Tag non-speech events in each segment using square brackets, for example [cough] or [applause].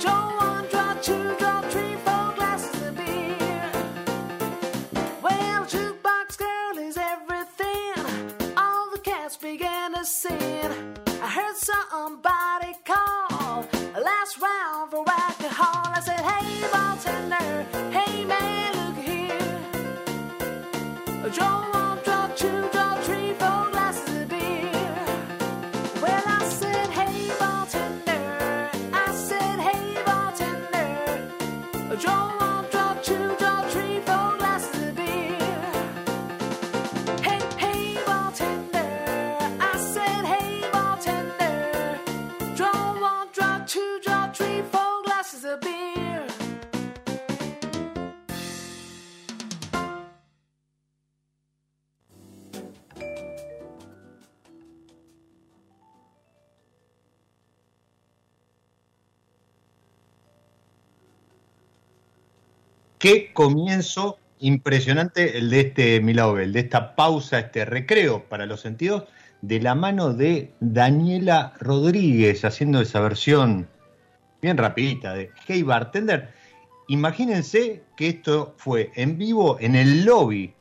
Jones. Qué comienzo impresionante el de este Milabel, de esta pausa, este recreo para los sentidos, de la mano de Daniela Rodríguez, haciendo esa versión bien rapidita de Hey Bartender. Imagínense que esto fue en vivo en el lobby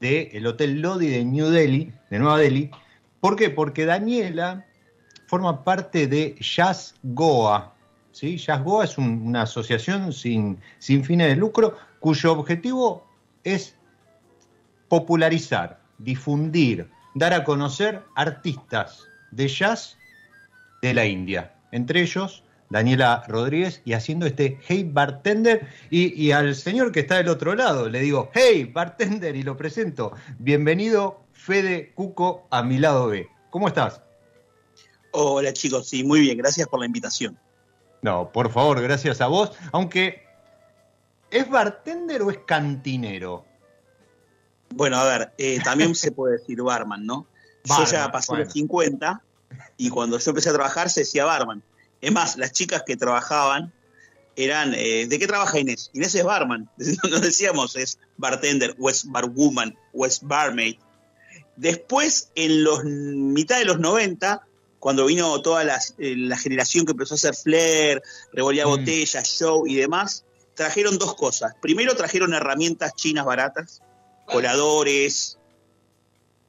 del Hotel Lodi de New Delhi, de Nueva Delhi. ¿Por qué? Porque Daniela forma parte de Jazz Goa. ¿Sí? Jazz Goa es un- una asociación sin, sin fines de lucro cuyo objetivo es popularizar, difundir, dar a conocer artistas de jazz de la India. Entre ellos, Daniela Rodríguez, y haciendo este Hey Bartender. Y, y al señor que está del otro lado le digo, Hey Bartender, y lo presento. Bienvenido, Fede Cuco, a mi lado B. ¿Cómo estás? Hola chicos, sí, muy bien, gracias por la invitación. No, por favor, gracias a vos. Aunque, ¿es bartender o es cantinero? Bueno, a ver, eh, también se puede decir barman, ¿no? Barman, yo ya pasé bueno. los 50 y cuando yo empecé a trabajar se decía barman. Es más, las chicas que trabajaban eran, eh, ¿de qué trabaja Inés? Inés es barman. [laughs] Nos decíamos, es bartender, o es barwoman, o es barmaid. Después, en los mitad de los 90, cuando vino toda eh, la generación que empezó a hacer flair, revolía Mm. botellas, show y demás, trajeron dos cosas. Primero trajeron herramientas chinas baratas, coladores,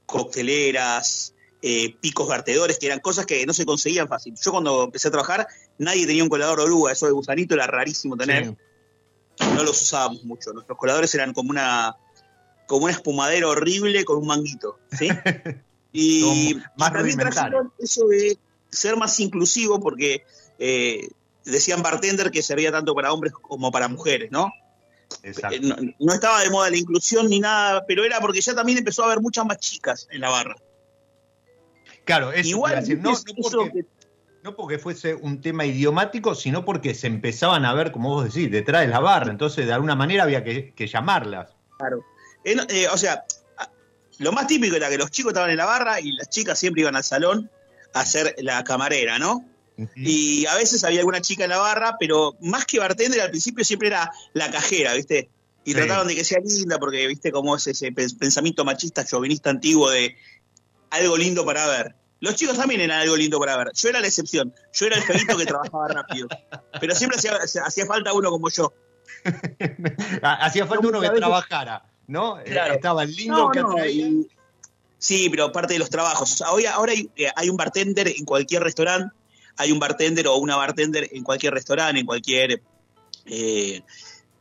cocteleras, eh, picos vertedores, que eran cosas que no se conseguían fácil. Yo cuando empecé a trabajar, nadie tenía un colador oruga, eso de gusanito era rarísimo tener, Sí. no los usábamos mucho. Nuestros coladores eran como una como una espumadera horrible con un manguito, ¿sí? [laughs] Y, más y también rudimentario. trajeron eso de ser más inclusivo porque eh, decían bartender que servía tanto para hombres como para mujeres, ¿no? Exacto. Eh, no, no estaba de moda la inclusión ni nada, pero era porque ya también empezó a haber muchas más chicas en la barra. Claro, eso Igual, decir, no, no porque, no porque fuese un tema idiomático, sino porque se empezaban a ver, como vos decís, detrás de la barra. Entonces, de alguna manera había que, que llamarlas. Claro. Eh, eh, o sea, lo más típico era que los chicos estaban en la barra y las chicas siempre iban al salón a hacer la camarera, ¿no? Y a veces había alguna chica en la barra, pero más que bartender al principio siempre era la cajera, ¿viste? Y Sí. trataban de que sea linda porque, ¿viste? Como es ese pens- pensamiento machista, chauvinista antiguo de algo lindo para ver. Los chicos también eran algo lindo para ver. Yo era la excepción. Yo era el feito que trabajaba rápido. Pero siempre hacía, hacía falta uno como yo. [laughs] Hacía falta uno que veces- trabajara, ¿no? Claro. Estaba el lindo No, que no, y- Sí, pero parte de los trabajos. Hoy, ahora hay, eh, hay un bartender en cualquier restaurante, hay un bartender o una bartender en cualquier restaurante, en cualquier... Eh,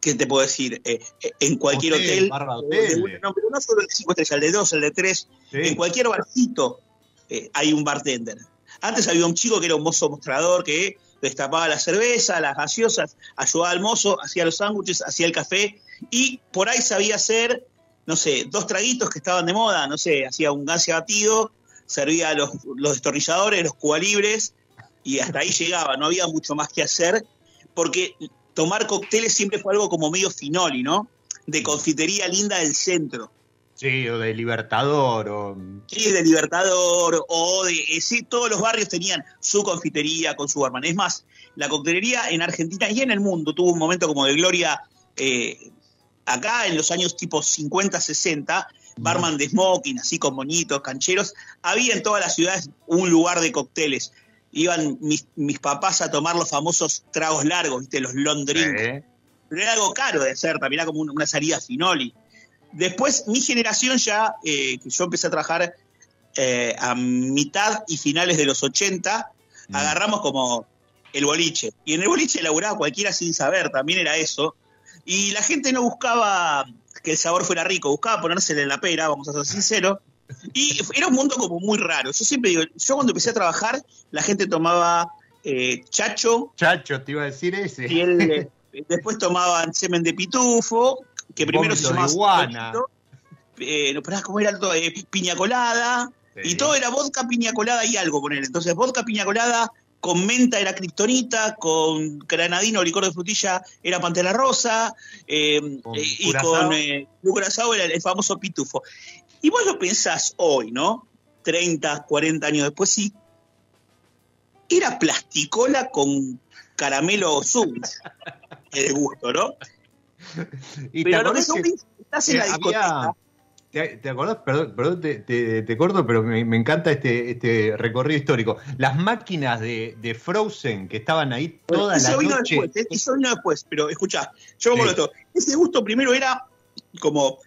¿Qué te puedo decir? Eh, eh, en cualquier Hotel, hotel. barra hotel. de- no, pero no solo el de 5 estrellas, el de 2, el de 3. Sí. En cualquier barcito eh, hay un bartender. Antes había un chico que era un mozo mostrador que destapaba la cerveza, las gaseosas, ayudaba al mozo, hacía los sándwiches, hacía el café y por ahí sabía hacer, no sé, dos traguitos que estaban de moda, no sé, hacía un gansio batido, servía los, los destornilladores, los cubalibres y hasta ahí llegaba, no había mucho más que hacer porque tomar cócteles siempre fue algo como medio finoli, ¿no? De confitería linda del centro. Sí, o de Libertador, o... Sí, de Libertador o de... eh, sí, todos los barrios tenían su confitería con su barman. Es más, la coctelería en Argentina y en el mundo tuvo un momento como de gloria eh, acá en los años tipo 50, 60, barman de smoking, así con moñitos, cancheros. Había en todas las ciudades un lugar de cócteles. Iban mis, mis papás a tomar los famosos tragos largos, ¿viste? Los long drinks Eh, pero era algo caro de hacer, también era como un- una salida finoli. Después, mi generación ya, eh, que yo empecé a trabajar eh, a mitad y finales de los 80, Mm. agarramos como el boliche. Y en el boliche laburaba cualquiera sin saber, también era eso. Y la gente no buscaba que el sabor fuera rico, buscaba ponérsele en la pera, vamos a ser sinceros. Y era un mundo como muy raro. Yo siempre digo, yo cuando empecé a trabajar, la gente tomaba eh, chacho, Chacho, te iba a decir ese. y él, eh, [laughs] después tomaban semen de pitufo, que primero se de llamaba iguana. eh, no, ¿cómo era todo? Eh, piña colada, Sí. y todo era vodka, piña colada y algo con él. Entonces, vodka, piña colada, con menta era kriptonita, con granadino o licor de frutilla era pantera rosa, eh, Con eh, y curazao. con eh, curazao era el, famoso pitufo. Y vos lo pensás hoy, ¿no? 30, 40 años después, sí. Era plasticola con caramelo azul. [laughs] El gusto, ¿no? Y Pero lo que que- estás en la discoteca. había- ¿Te, te acordás? Perdón, perdón, te, te- te corto, pero me, me encanta este, este recorrido histórico. Las máquinas de, de Frozen que estaban ahí toda eso la vino noche. después, eh, eso vino después, pero escuchá, yo me Sí. acuerdo esto. Ese gusto primero era como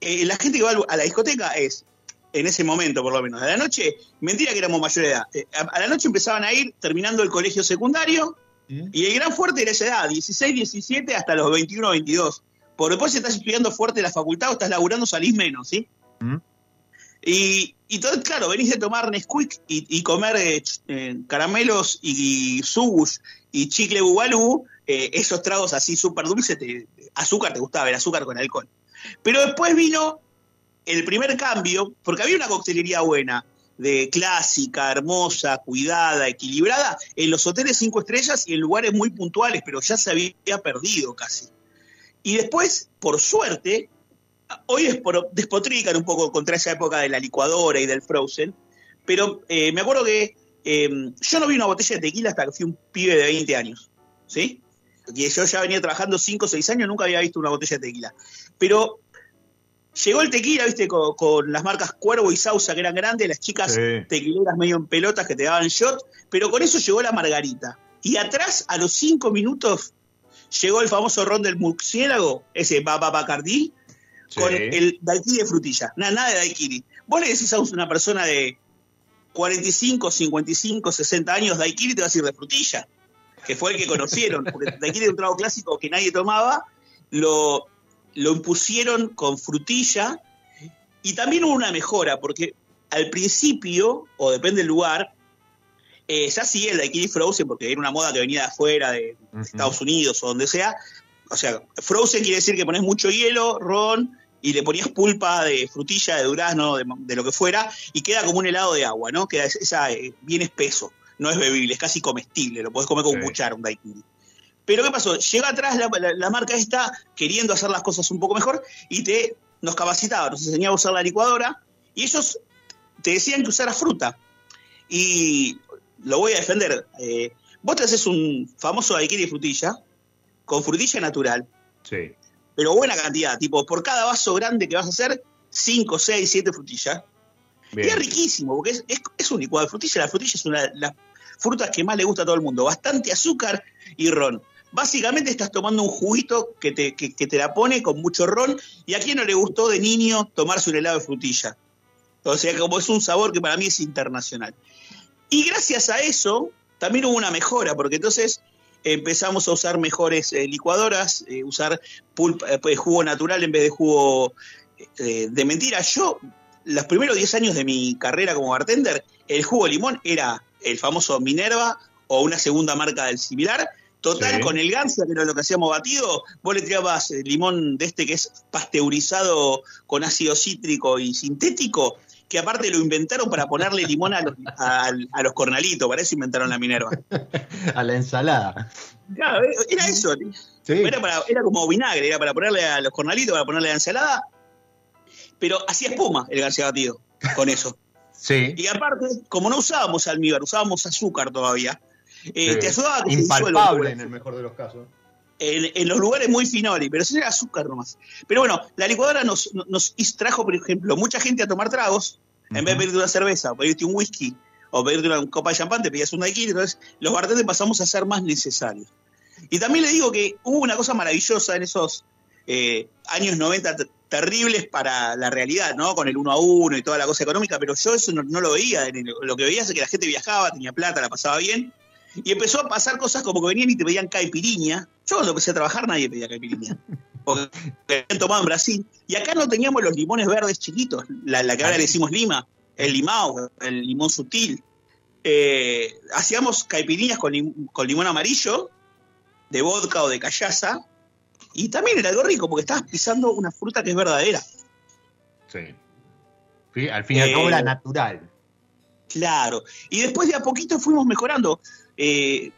eh, la gente que va a la discoteca es, en ese momento por lo menos, a la noche, mentira que éramos mayor de edad. Eh, a, a la noche empezaban a ir terminando el colegio secundario ¿Mm? y el gran fuerte era esa edad, 16, 17 hasta los 21, 22. Por después si estás estudiando fuerte en la facultad o estás laburando salís menos, ¿sí? ¿Mm? Y, y todo, claro, venís de tomar Nesquik y, y comer eh, eh, caramelos y, sugush y chicle bubalú, eh, esos tragos así súper dulces, te- azúcar te gustaba, el azúcar con alcohol. Pero después vino el primer cambio, porque había una coctelería buena, de clásica, hermosa, cuidada, equilibrada, en los hoteles cinco estrellas y en lugares muy puntuales, pero ya se había perdido casi. Y después, por suerte, hoy es por- despotrican un poco contra esa época de la licuadora y del frozen, pero eh, me acuerdo que eh, yo no vi una botella de tequila hasta que fui un pibe de 20 años, ¿sí? Y yo ya venía trabajando 5 o 6 años, nunca había visto una botella de tequila. Pero llegó el tequila, viste, con, con las marcas Cuervo y Sausa, que eran grandes, las chicas Sí. tequileras medio en pelotas que te daban shot, pero con eso llegó la margarita. Y atrás, a los 5 minutos, llegó el famoso ron del murciélago, ese Baba Bacardí, con Sí. el daiquiri de frutilla. Nada, nada de daiquiri. Vos le decís a una persona de 45, 55, 60 años daiquiri, te va a decir de frutilla, que fue el que conocieron, porque daiquiri era un trago clásico que nadie tomaba, lo, lo impusieron con frutilla y también hubo una mejora, porque al principio, o depende del lugar, eh, ya sí el daiquiri frozen, porque era una moda que venía de afuera, de. Estados Unidos o donde sea. O sea, frozen quiere decir que pones mucho hielo, ron y le ponías pulpa de frutilla, de durazno, de, de lo que fuera, y queda como un helado de agua, ¿no? Queda esa, eh, bien espeso, no es bebible, es casi comestible, lo podés comer con Sí. cuchara, un daiquiri. Pero ¿qué pasó? Llega atrás la, la- la marca esta queriendo hacer las cosas un poco mejor y te nos capacitaba, nos enseñaba a usar la licuadora y ellos te decían que usaras fruta. Y lo voy a defender. eh, vos te haces un famoso daiquiri de frutilla con frutilla natural, Sí. pero buena cantidad, tipo por cada vaso grande que vas a hacer, 5, 6, 7 frutillas. Y es riquísimo, porque es, es- es un licuado de frutilla. La frutilla es una de las frutas que más le gusta a todo el mundo. Bastante azúcar y ron. Básicamente estás tomando un juguito que te, que, que te la pone con mucho ron. ¿Y a quién no le gustó de niño tomarse un helado de frutilla? O sea, como es un sabor que para mí es internacional. Y gracias a eso también hubo una mejora, porque entonces empezamos a usar mejores eh, licuadoras, eh, usar pulpa- eh, pues, jugo natural en vez de jugo eh, de mentira. Yo, los primeros 10 años de mi carrera como bartender, el jugo de limón era el famoso Minerva o una segunda marca del similar. Total, Sí. con el ganso, que era lo que hacíamos batido, vos le tirabas limón de este que es pasteurizado con ácido cítrico y sintético, que aparte lo inventaron para ponerle limón a los, a- a los cornalitos, para eso inventaron la Minerva. [laughs] A la ensalada. Claro, era eso. Sí. Era, para- era como vinagre, era para ponerle a los cornalitos, para ponerle a la ensalada. Pero hacía espuma el ganso batido con eso. [laughs] Sí. Y aparte, como no usábamos almíbar, usábamos azúcar todavía, eh, Sí. te ayudaba a que Impalpable en el mejor de los casos. En, en los lugares muy finoli, pero eso era azúcar nomás. Pero bueno, la licuadora nos, nos trajo, por ejemplo, mucha gente a tomar tragos, en vez de pedirte una cerveza, o pedirte un whisky, o pedirte una copa de champán, te pedías un daiquiri, entonces los bartenders pasamos a ser más necesarios. Y también le digo que hubo una cosa maravillosa en esos eh, años 90 ter- terribles para la realidad, ¿no? Con el uno a uno y toda la cosa económica, pero yo eso no, no lo veía. Lo que veía es que la gente viajaba, tenía plata, la pasaba bien, y empezó a pasar cosas como que venían y te pedían caipiriña. Yo cuando empecé a trabajar nadie pedía caipiriña. Porque habían tomado en Brasil. Y acá no teníamos los limones verdes chiquitos, la, la que ahora le decimos lima, el limao, el limón sutil. Eh, hacíamos caipiriñas con, lim- con limón amarillo, de vodka o de callaza. Y también era algo rico porque estabas pisando una fruta que es verdadera. Sí. Al fin y al Eh, cabo natural. Claro. Y después de a poquito fuimos mejorando. Eh,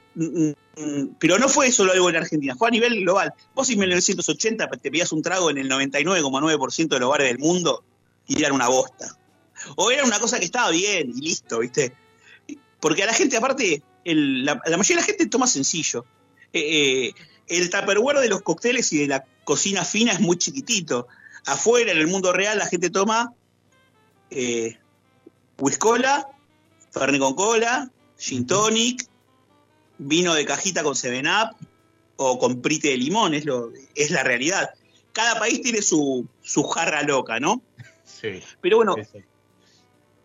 pero no fue solo algo en Argentina, fue a nivel global. Vos en 1980 te pedías un trago en el 99,9% de los bares del mundo y eran una bosta. O era una cosa que estaba bien y listo, ¿viste? Porque a la gente, aparte, el- la, la mayoría de la gente toma sencillo. Eh, eh, el tupperware de los cócteles y de la cocina fina es muy chiquitito. Afuera, en el mundo real, la gente toma eh, Whiskola, Fernet con cola, Gin Tonic, vino de cajita con 7-Up o con prite de limón, es, lo, es la realidad. Cada país tiene su, su jarra loca, ¿no? Sí. Pero bueno,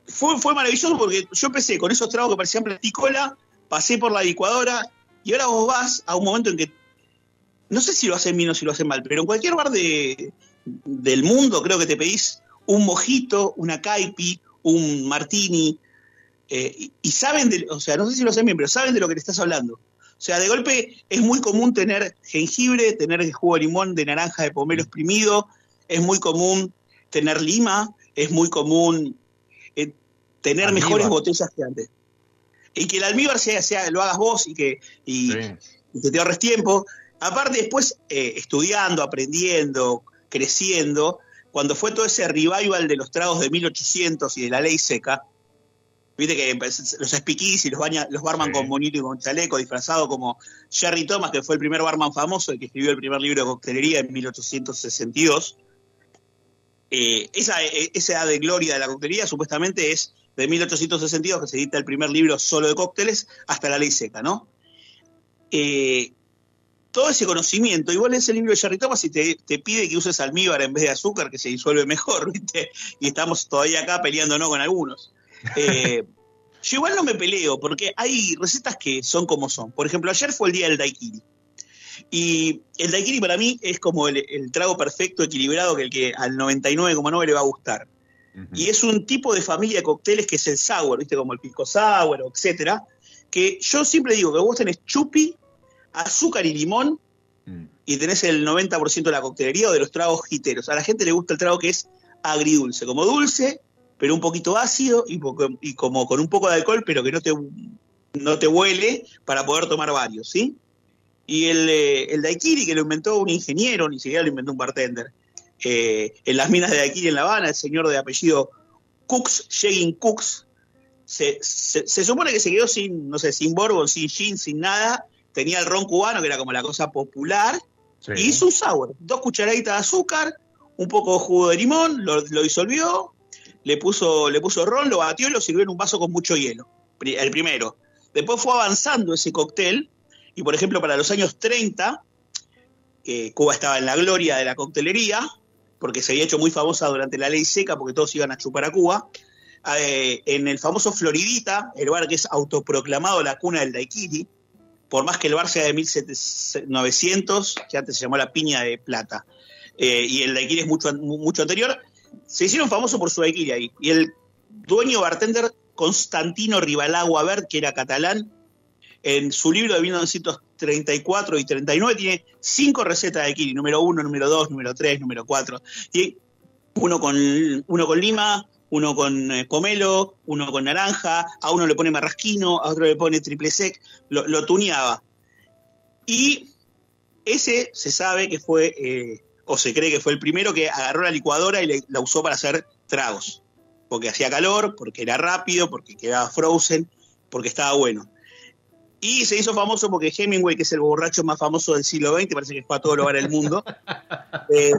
fue, fue maravilloso porque yo empecé con esos tragos que parecían platicola, pasé por la licuadora y ahora vos vas a un momento en que no sé si lo hacen bien o si lo hacen mal, pero en cualquier bar de, del mundo creo que te pedís un mojito, una caipi, un martini, eh, y, y saben, de, o sea, no sé si lo bien, pero saben de lo que te estás hablando. O sea, de golpe es muy común tener jengibre, tener jugo de limón, de naranja, de pomelo exprimido, es muy común tener lima, es muy común eh, tener Almíbar. mejores botellas que antes. Y que el almíbar sea, sea, lo hagas vos y que, y, Sí. y que te ahorres tiempo. Aparte, después, eh, estudiando, aprendiendo, creciendo, cuando fue todo ese revival de los tragos de 1800 y de la ley seca, viste que los speakeasy y los, baña- los barman Sí. con monito y con chaleco, disfrazado como Jerry Thomas, que fue el primer barman famoso, el que escribió el primer libro de coctelería en 1862. Eh, esa, eh, esa edad de gloria de la coctelería supuestamente es de 1862, que se edita el primer libro solo de cócteles, hasta la ley seca, ¿no? Eh, todo ese conocimiento, y vos lees el libro de Jerry Thomas y te, te pide que uses almíbar en vez de azúcar, que se disuelve mejor, [laughs] ¿viste? Y estamos todavía acá peleándonos con algunos. Eh, yo igual no me peleo, porque hay recetas que son como son. Por ejemplo, ayer fue el día del daiquiri. Y el daiquiri para mí es como el, el trago perfecto, equilibrado, que el que al 99,9 le va a gustar. Y es un tipo de familia de cócteles que es el sour, ¿viste? Como el pisco sour, etcétera. Que yo siempre digo que vos tenés chupi, azúcar y limón Mm. y tenés el 90% de la coctelería o de los tragos jiteros. A la gente le gusta el trago que es agridulce, como dulce, pero un poquito ácido y, poco- y como con un poco de alcohol, pero que no te, no te huele para poder tomar varios, ¿sí? Y el, eh, el daiquiri, que lo inventó un ingeniero, ni siquiera lo inventó un bartender, eh, en las minas de daiquiri en La Habana, el señor de apellido Cooks, Jeggin Cooks, se, se- se supone que se quedó sin, no sé, sin bourbon, sin gin, sin nada, tenía el ron cubano, que era como la cosa popular, Sí. y hizo un sour, dos cucharaditas de azúcar, un poco de jugo de limón, lo, lo disolvió, le puso, le puso ron, lo batió y lo sirvió en un vaso con mucho hielo. El primero. Después fue avanzando ese cóctel, y por ejemplo, para los años 30, que Cuba estaba en la gloria de la coctelería, porque se había hecho muy famosa durante la ley seca, porque todos iban a chupar a Cuba. eh, en el famoso Floridita, el bar que es autoproclamado la cuna del daiquiri, por más que el bar sea de 1900, que antes se llamó la Piña de Plata, eh, y el daiquiri es mucho, mucho anterior, se hicieron famosos por su daiquiri ahí. Y el dueño bartender Constantino Rivalagua que era catalán, en su libro de 1934 y 39 tiene cinco recetas de daiquiri, número uno, número dos, número tres, número cuatro. Y uno con, uno con lima, uno con eh, pomelo, uno con naranja, a uno le pone marrasquino, a otro le pone triple sec, lo, lo tuneaba. Y ese se sabe que fue, eh, o se cree que fue el primero que agarró la licuadora y le- la usó para hacer tragos. Porque hacía calor, porque era rápido, porque quedaba frozen, porque estaba bueno. Y se hizo famoso porque Hemingway, que es el borracho más famoso del siglo XX, parece que fue a todo lugar del mundo, [laughs] eh,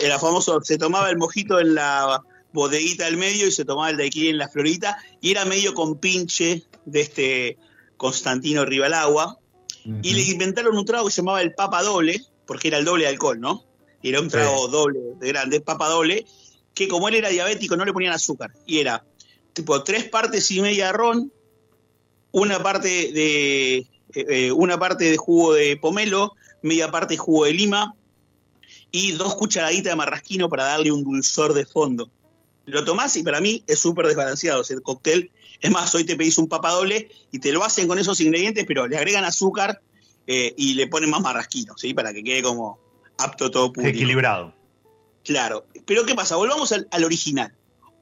era famoso, se tomaba el mojito en la bodeguita del medio y se tomaba el daiquiri en la florita, y era medio compinche de este Constantino Rivalagua, y le inventaron un trago que se llamaba el papa doble, porque era el doble de alcohol, ¿no? Y era un trago doble, de grande, papa doble, que como él era diabético no le ponían azúcar. Y era tipo tres partes y media de ron, una parte de, eh, eh, una parte de jugo de pomelo, media parte de jugo de lima y dos cucharaditas de marrasquino para darle un dulzor de fondo. Lo tomás y para mí es súper desbalanceado. O sea, el cóctel, es más, hoy te pedís un papa doble y te lo hacen con esos ingredientes, pero le agregan azúcar eh, y le ponen más marrasquino, ¿sí? Para que quede como apto todo público. Equilibrado. Claro. Pero ¿qué pasa? Volvamos al, al original.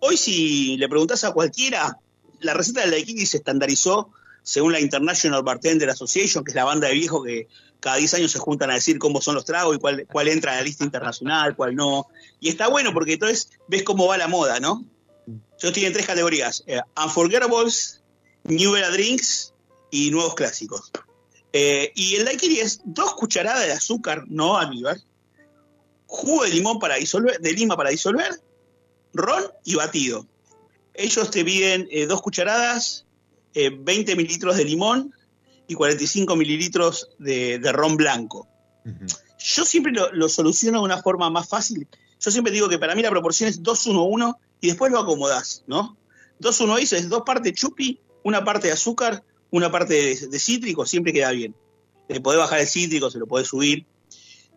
Hoy si le preguntás a cualquiera, la receta del daiquiri se estandarizó según la International Bartender Association, que es la banda de viejos que cada 10 años se juntan a decir cómo son los tragos y cuál, cuál entra a la lista internacional, cuál no. Y está bueno porque entonces ves cómo va la moda, ¿no? Yo estoy en tres categorías. eh, Unforgettables, New Era Drinks y Nuevos Clásicos. Eh, y el daiquiri es dos cucharadas de azúcar, no almíbar, jugo de limón para disolver, de lima para disolver, ron y batido. Ellos te piden eh, dos cucharadas, eh, 20 mililitros de limón y 45 mililitros de, de ron blanco. Yo siempre lo, lo soluciono de una forma más fácil. Yo siempre digo que para mí la proporción es 2-1-1 y después lo acomodás, ¿no? 2-1 es dos partes chupi, una parte de azúcar, una parte de, de cítrico, siempre queda bien. Le podés bajar el cítrico, se lo podés subir.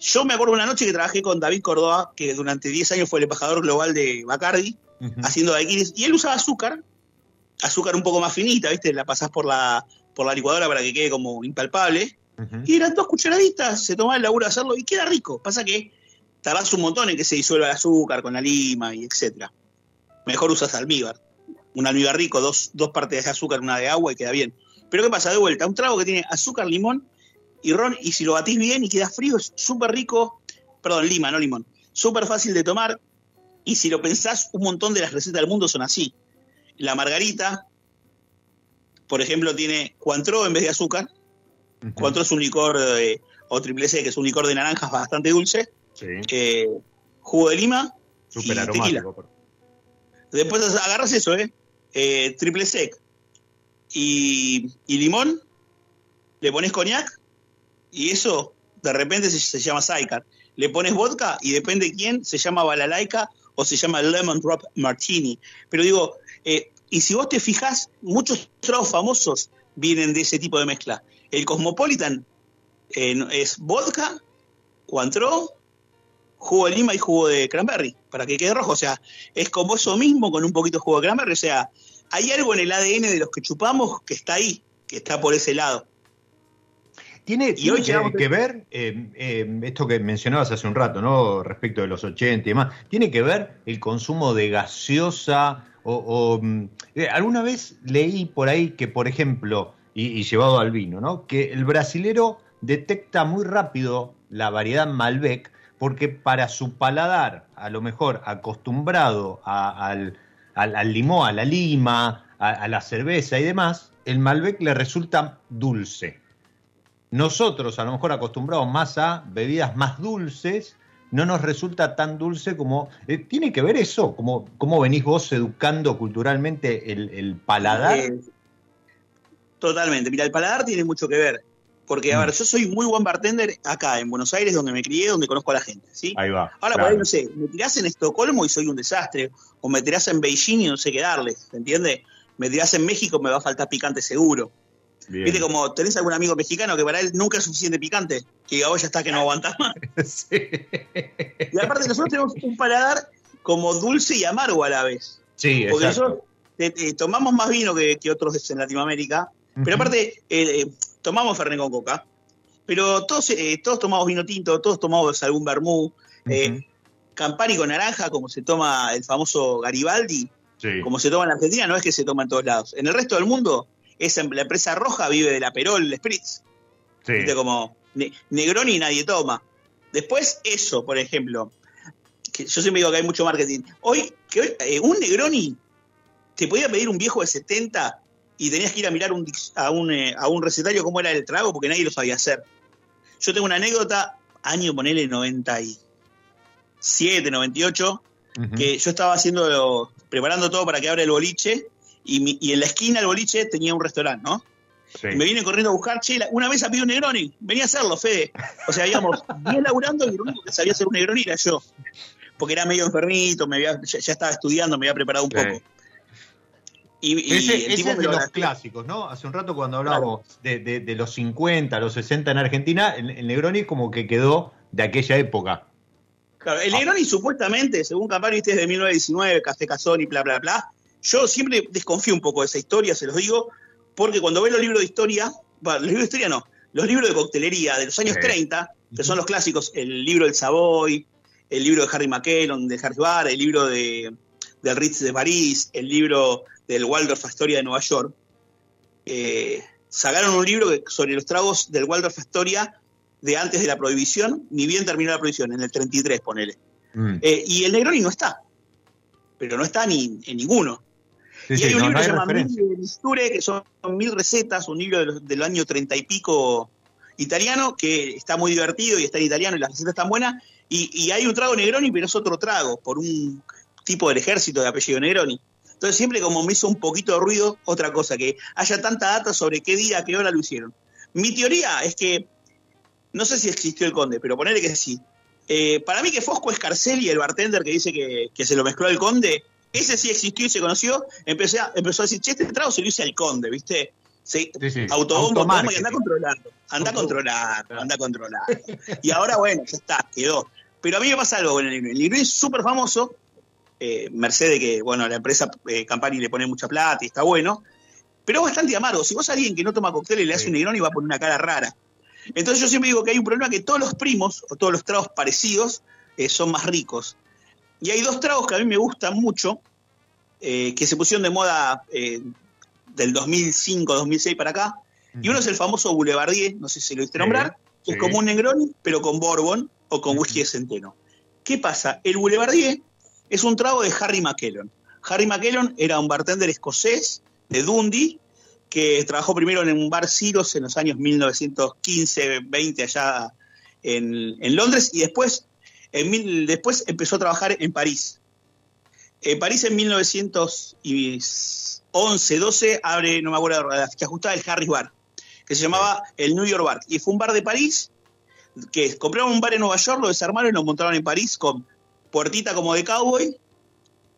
Yo me acuerdo una noche que trabajé con David Córdoba, que durante 10 años fue el embajador global de Bacardi, haciendo daiquiris, y él usaba azúcar, azúcar un poco más finita, ¿viste? La pasás por la, por la licuadora para que quede como impalpable. Y eran dos cucharaditas, se tomaba el laburo de hacerlo y queda rico. Pasa que tardás un montón en que se disuelva el azúcar con la lima y etcétera. Mejor usas almíbar. Un almíbar rico, dos, dos partes de azúcar, una de agua y queda bien. Pero ¿qué pasa? De vuelta, un trago que tiene azúcar, limón y ron, y si lo batís bien y queda frío, es súper rico. Perdón, lima, no limón. Súper fácil de tomar. Y si lo pensás, un montón de las recetas del mundo son así. La margarita, por ejemplo, tiene Cointreau en vez de azúcar. Cointreau es un licor, eh, o triple C, que es un licor de naranjas bastante dulce. Sí. eh, jugo de lima Súper y tequila. Después agarras eso, ¿eh? Eh, triple sec y, y limón, le pones coñac y eso de repente se, llama Sidecar. Le pones vodka y depende de quién, se llama balalaika o se llama lemon drop martini. Pero digo, eh, y si vos te fijas, muchos tragos famosos vienen de ese tipo de mezcla. El Cosmopolitan eh, es vodka, Cointreau, jugo de lima y jugo de cranberry, para que quede rojo. O sea, es como eso mismo con un poquito de jugo de cranberry. O sea, hay algo en el ADN de los que chupamos que está ahí, que está por ese lado. Tiene, Y tiene hoy que, ver, eh, eh, esto que mencionabas hace un rato, ¿no? Respecto de los 80 y demás, tiene que ver el consumo de gaseosa o... o, mm, eh, alguna vez leí por ahí que, por ejemplo, y, y llevado al vino, ¿no? Que el brasilero detecta muy rápido la variedad Malbec porque para su paladar, a lo mejor acostumbrado a- al, al, al limón, a la lima, a, a la cerveza y demás, el Malbec le resulta dulce. Nosotros, a lo mejor acostumbrados más a bebidas más dulces, no nos resulta tan dulce como... eh, ¿Tiene que ver eso? ¿Cómo, cómo venís vos educando culturalmente el, el paladar? Eh, totalmente. Mira, el paladar tiene mucho que ver. Porque, a Mm. ver, yo soy muy buen bartender acá en Buenos Aires, donde me crié, donde conozco a la gente, ¿sí? Ahí va. Ahora, por ahí, no sé, me tirás en Estocolmo y soy un desastre, o me tirás en Beijing y no sé qué darles, ¿se entiende? Me tirás en México, me va a faltar picante seguro. Bien. Viste, como tenés algún amigo mexicano que para él nunca es suficiente picante, que diga, "Oh, ya está, que no [laughs] aguantás más. Sí. Y aparte, nosotros tenemos un paladar como dulce y amargo a la vez. Sí, Porque exacto. nosotros eh, eh, tomamos más vino que, que otros en Latinoamérica, pero aparte, eh, eh, tomamos Fernet con coca, pero todos, eh, todos tomamos vino tinto, todos tomamos algún vermú, Ujú. Campari con naranja, como se toma el famoso Garibaldi, Sí. como se toma en Argentina, no es que se toma en todos lados. En el resto del mundo, esa, la empresa roja vive de la Perol, el Spritz. Sí. ¿Viste? Como ne- Negroni nadie toma. Después, eso, por ejemplo. Que yo siempre digo que hay mucho marketing. Hoy, que hoy, eh, un Negroni te podía pedir un viejo de 70 y tenías que ir a mirar un a, un, eh, a un recetario cómo era el trago porque nadie lo sabía hacer. Yo tengo una anécdota, año ponele 97, 98, Ujú. que yo estaba haciendo, preparando todo para que abra el boliche y, mi- y en la esquina del boliche tenía un restaurante, ¿no? Sí. Me vine corriendo a buscar, che, una vez a pedir un Negroni, venía a hacerlo, Fede. O sea, digamos, bien [laughs] laburando y el único que sabía hacer un Negroni era yo. Porque era medio enfermito, me había, ya, ya estaba estudiando, me había preparado un Sí. poco. Y, y Ese, el ese tipo es de lo los clásicos, ¿no? Hace un rato cuando hablábamos de, de- de los 50, los 60 en Argentina, el, el Negroni como que quedó de aquella época. Claro, el Negroni supuestamente, según Campari, viste, es de 1919, Café Cazón y bla, bla, bla. Yo siempre desconfío un poco de esa historia, se los digo, porque cuando ves los libros de historia, bueno, los libros de historia no, los libros de coctelería de los años Sí. 30, que son los clásicos, el libro del Savoy, el libro de Harry McKellon, de Harry Bar, el libro de, del Ritz de París, el libro del Waldorf Astoria de Nueva York, eh, sacaron un libro sobre los tragos del Waldorf Astoria de antes de la prohibición, ni bien terminó la prohibición, en el 33, ponele. Mm. Eh, y el Negroni no está, pero no está ni en ninguno. Sí, y sí, hay un no, libro no que se llama. Mil Misture, que son mil recetas, un libro de los- del año treinta y pico italiano, que está muy divertido y está en italiano y las recetas están buenas. Y, y hay un trago Negroni, pero es otro trago, por un tipo del ejército de apellido Negroni. Entonces siempre como me hizo un poquito de ruido, otra cosa, que haya tanta data sobre qué día, qué hora lo hicieron. Mi teoría es que, no sé si existió el conde, pero ponele que sí. Eh, para mí que Fosco Escarcelli, el bartender que dice que, que se lo mezcló al conde, ese sí existió y se conoció, empecé a- empezó a decir, che, este trago se lo hice al conde, ¿viste? Se, Sí, sí. autobombo, y anda controlando, anda controlando, anda controlando. Y ahora, bueno, ya está, quedó. Pero a mí me pasa algo con el Negroni. El es súper famoso, eh, merced de que, bueno, la empresa eh, Campari le pone mucha plata y está bueno, pero es bastante amargo. Si vos a alguien que no toma cóctel y le hace Sí. un Negroni va a poner una cara rara. Entonces yo siempre digo que hay un problema que todos los primos o todos los tragos parecidos eh, son más ricos. Y hay dos tragos que a mí me gustan mucho, eh, que se pusieron de moda eh, del 2005, 2006 para acá. Y uno es el famoso Boulevardier, no sé si lo viste nombrar, que es como un Negroni, pero con Bourbon o con whisky de centeno. ¿Qué pasa? El Boulevardier es un trago de Harry McKellon. Harry McKellon era un bartender escocés de Dundee que trabajó primero en un bar Ciros en los años 1915-20 allá en, en Londres y después, en mil- después empezó a trabajar en París. En París en 1911-12 abre, no me acuerdo, que ajustaba el Harris Bar, que se llamaba el New York Bar. Y fue un bar de París que compraron un bar en Nueva York, lo desarmaron y lo montaron en París con puertita como de cowboy,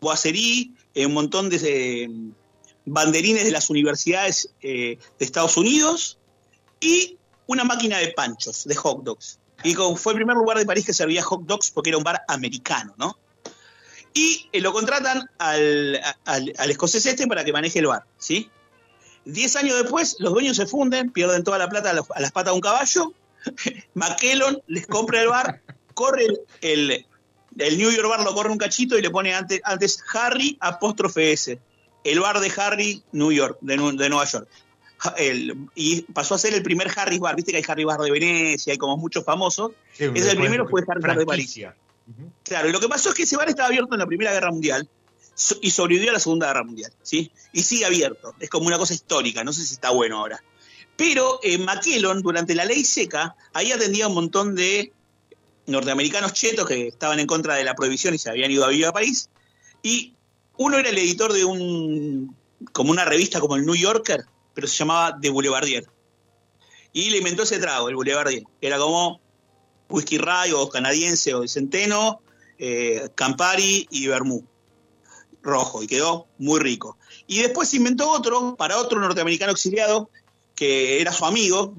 boacerí, eh, un montón de eh, banderines de las universidades eh, de Estados Unidos y una máquina de panchos, de hot dogs. Y fue el primer lugar de París que servía hot dogs porque era un bar americano, ¿no? Y eh, lo contratan al, escocés este para que maneje el bar, ¿sí? Diez años después, los dueños se funden, pierden toda la plata a, las patas de un caballo. [laughs] McKellon les compra el bar, corre el, New York Bar, lo corre un cachito y le pone antes, Harry apóstrofe S. El bar de Harry, New York, de Nueva York. El- y pasó a ser el primer Harry's Bar. Viste que hay Harry Bar de Venecia, hay como muchos famosos. Sí, Es el primero, fue Harry Bar de París. Claro, y lo que pasó es que ese bar estaba abierto en la Primera Guerra Mundial y sobrevivió a la Segunda Guerra Mundial, ¿sí? Y sigue abierto, es como una cosa histórica, no sé si está bueno ahora. Pero en McKellon, durante la ley seca, ahí atendía un montón de norteamericanos chetos que estaban en contra de la prohibición y se habían ido a vivir a París. Y uno era el editor de un, como una revista como el New Yorker, pero se llamaba The Boulevardier. Y le inventó ese trago, el Boulevardier. Era como whisky rye o canadiense o de centeno, eh, Campari y Vermú rojo y quedó muy rico. Y después inventó otro para otro norteamericano exiliado que era su amigo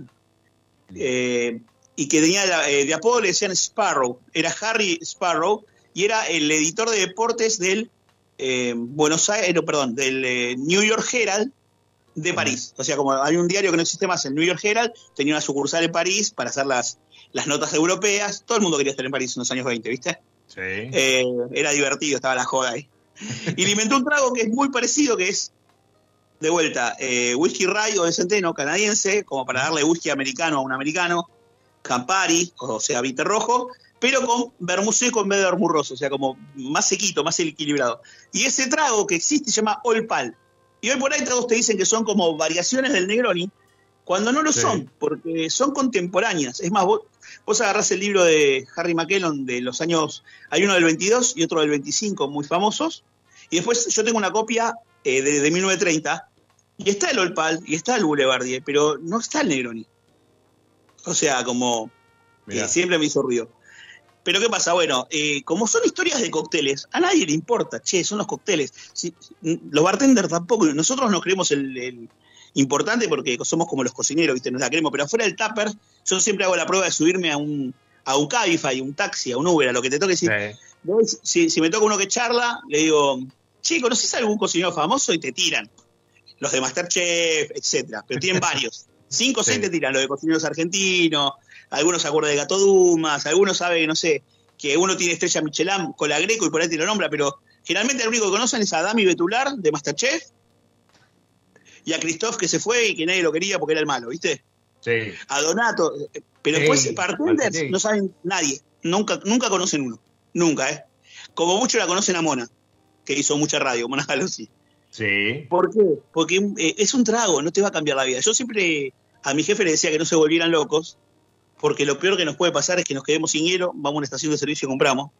eh, y que tenía la- eh, de apodo le decían Sparrow, era Harry Sparrow y era el editor de deportes del Buenos Aires, del New York Herald de París. O sea, como hay un diario que no existe más, el New York Herald, tenía una sucursal en París para hacer las, las notas europeas. Todo el mundo quería estar en París en los años 20, ¿viste? Sí. Eh, era divertido, estaba la joda ahí. Y le inventó un trago que es muy parecido, que es, de vuelta, eh, whisky rye o de centeno canadiense, como para darle whisky americano a un americano, Campari, o sea, vite rojo, pero con vermú seco en vez de vermú o sea, como más sequito, más equilibrado. Y ese trago que existe se llama Old Pal. Y hoy por ahí tragos te dicen que son como variaciones del Negroni, cuando no lo Sí. son, porque son contemporáneas. Es más, vos, vos agarrás el libro de Harry McKellon de los años, hay uno del 22 y otro del 25, muy famosos, y después yo tengo una copia eh, de, de 1930, y está el Old Pal y está el Boulevardier, pero no está el Negroni. O sea, como que Mirá. siempre me hizo ruido. Pero ¿qué pasa? Bueno, eh, como son historias de cócteles, a nadie le importa, che, son los cócteles. Si- los bartenders tampoco, nosotros nos creemos el, el importante porque somos como los cocineros, ¿viste? Nos la creemos, pero afuera del tupper, yo siempre hago la prueba de subirme a un, a un Cabify, un taxi, a un Uber, a lo que te toque. Si, Sí. si, si me toca uno que charla, le digo, che, ¿conoces a algún cocinero famoso? Y te tiran. Los de Masterchef, etcétera. Pero tienen [laughs] varios. Cinco o seis te tiran, los de cocineros argentinos, algunos se acuerdan de Gato Dumas, algunos saben, no sé, que uno tiene estrella Michelin con la Greco y por ahí te lo nombra, pero generalmente el único que conocen es a Dami Betular de Masterchef y a Christoph que se fue y que nadie lo quería porque era el malo, ¿viste? Sí. A Donato, pero Sí, después bartenders Martinelli. no saben nadie, nunca, nunca conocen uno, nunca, ¿eh? Como mucho la conocen a Mona, que hizo mucha radio, Mona Galossi. Sí. ¿Por qué? Porque eh, es un trago, no te va a cambiar la vida. Yo siempre a mi jefe le decía que no se volvieran locos, porque lo peor que nos puede pasar es que nos quedemos sin hielo, vamos a una estación de servicio y compramos.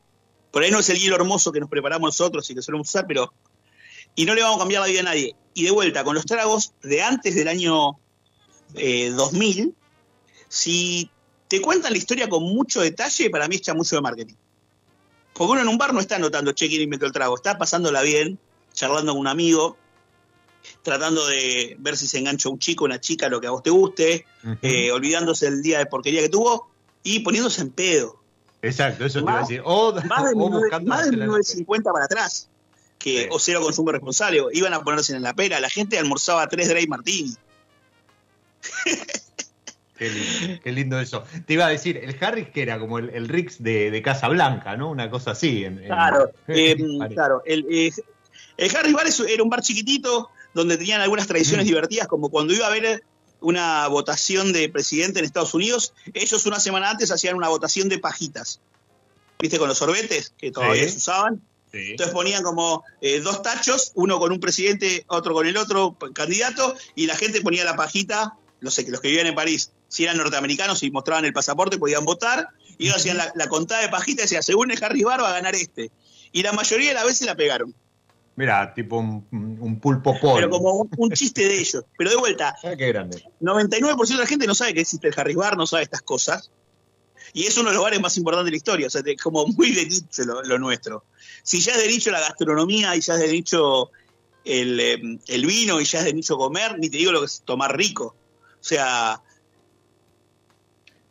Por ahí no es el hielo hermoso que nos preparamos nosotros y que solemos usar, pero. Y no le vamos a cambiar la vida a nadie. Y de vuelta, con los tragos de antes del año eh, 2000, si te cuentan la historia con mucho detalle, para mí echa mucho de marketing. Porque uno en un bar no está anotando, che, quién inventó el trago, está pasándola bien, charlando con un amigo, tratando de ver si se engancha un chico, una chica, lo que a vos te guste, eh, olvidándose el día de porquería que tuvo y poniéndose en pedo. Exacto, eso te iba a más- decir. O, Más de, o 19 buscando más de hacer la- 1950 para atrás, que Sí. o cero consumo responsable, iban a ponerse en la pera, la gente almorzaba tres Dray Martini. [laughs] Qué lindo, qué lindo eso. Te iba a decir, el Harris que era como el, el Rix de, de Casa Blanca, ¿no? Una cosa así. en- en- Claro, [laughs] eh, claro. El, eh, el Harris Bar era un bar chiquitito donde tenían algunas tradiciones Mm. divertidas, como cuando iba a haber una votación de presidente en Estados Unidos, ellos una semana antes hacían una votación de pajitas. ¿Viste? Con los sorbetes que todavía Sí. se usaban. Sí. Entonces ponían como eh, dos tachos, uno con un presidente, otro con el otro candidato, y la gente ponía la pajita, que los que vivían en París, si eran norteamericanos y mostraban el pasaporte, podían votar, y ellos hacían la, la contada de pajita y decía, según el Harry Bar va a ganar este. Y la mayoría de las veces la pegaron. Mira, tipo un, un pulpo pollo. Pero como un, un chiste de ellos. Pero de vuelta, [laughs] Ah, qué grande. 99% de la gente no sabe que existe el Harry Bar, no sabe estas cosas. Y es uno de los bares más importantes de la historia, o sea, de- como muy de nicho lo, lo nuestro. Si ya es de nicho la gastronomía y ya es de nicho el, eh, el vino y ya es de nicho comer, ni te digo lo que es tomar rico. O sea,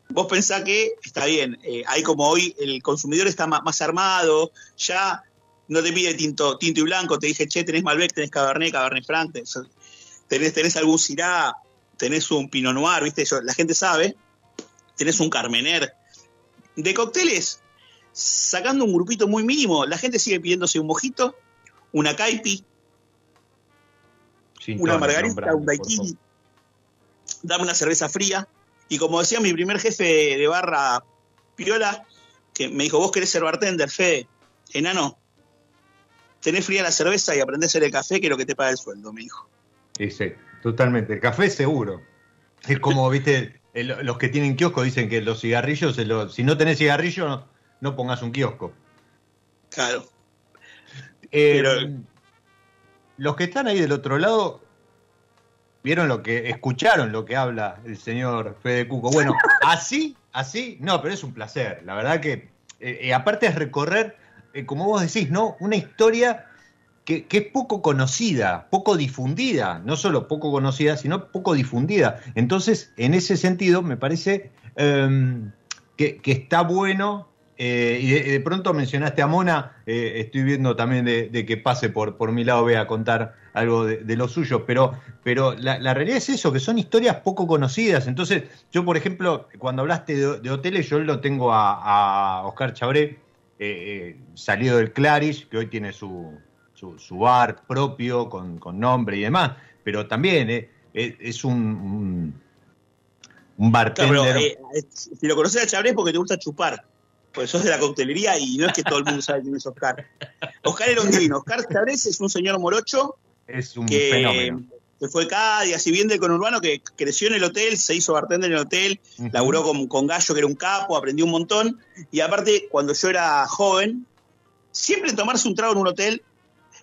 vos pensás que está bien, eh, hay como hoy el consumidor está más, armado, ya no te pide tinto, tinto y blanco, te dije, che, tenés Malbec, tenés Cabernet, Cabernet Franc, tenés- tenés, tenés algún Syrah, tenés un Pinot Noir, ¿viste? Yo- la gente sabe, tenés un Carmener. De cócteles, sacando un grupito muy mínimo, la gente sigue pidiéndose un mojito, una caipi, Sin una margarita, un daiquiri, dame una cerveza fría. Y como decía mi primer jefe de barra, Piola, que me dijo, vos querés ser bartender, Fede, enano, tenés fría la cerveza y aprendés a hacer el café, que es lo que te paga el sueldo, me dijo. Sí, sí, totalmente. El café seguro. Es como, [laughs] viste, el- los que tienen kiosco dicen que los cigarrillos, si no tenés cigarrillo, no, no pongas un kiosco. Claro. Eh, Pero- los que están ahí del otro lado vieron lo que escucharon lo que habla el señor Fede Cuco. Bueno, [laughs] así, así, no, pero es un placer. La verdad que eh, eh, aparte es recorrer, eh, como vos decís, ¿no? Una historia que, es poco conocida, poco difundida, no solo poco conocida, sino poco difundida. Entonces, en ese sentido, me parece em, que, está bueno. eh, y de, pronto mencionaste a Mona, eh, estoy viendo también de, que pase por, por mi lado, voy a contar algo de, de lo suyo, pero, pero la, realidad es eso, que son historias poco conocidas. Entonces, yo, por ejemplo, cuando hablaste de, hoteles, yo lo tengo a Oscar Chabré, eh, eh, salido del Clarish, que hoy tiene su, su, su bar propio, con, con nombre y demás, pero también eh, eh, es un, un, un Claro, bartender. pero, si lo conoces a Chabré es porque te gusta chupar. Porque sos de la coctelería y no es que todo el mundo sabe quién es Oscar. Oscar era un divino. Oscar Chabré es un señor morocho es un que, fenómeno. Que fue Cádiz, así bien del conurbano, que creció en el hotel, se hizo bartender en el hotel, laburó con, con Gallo, que era un capo, aprendió un montón. Y aparte, cuando yo era joven, siempre tomarse un trago en un hotel.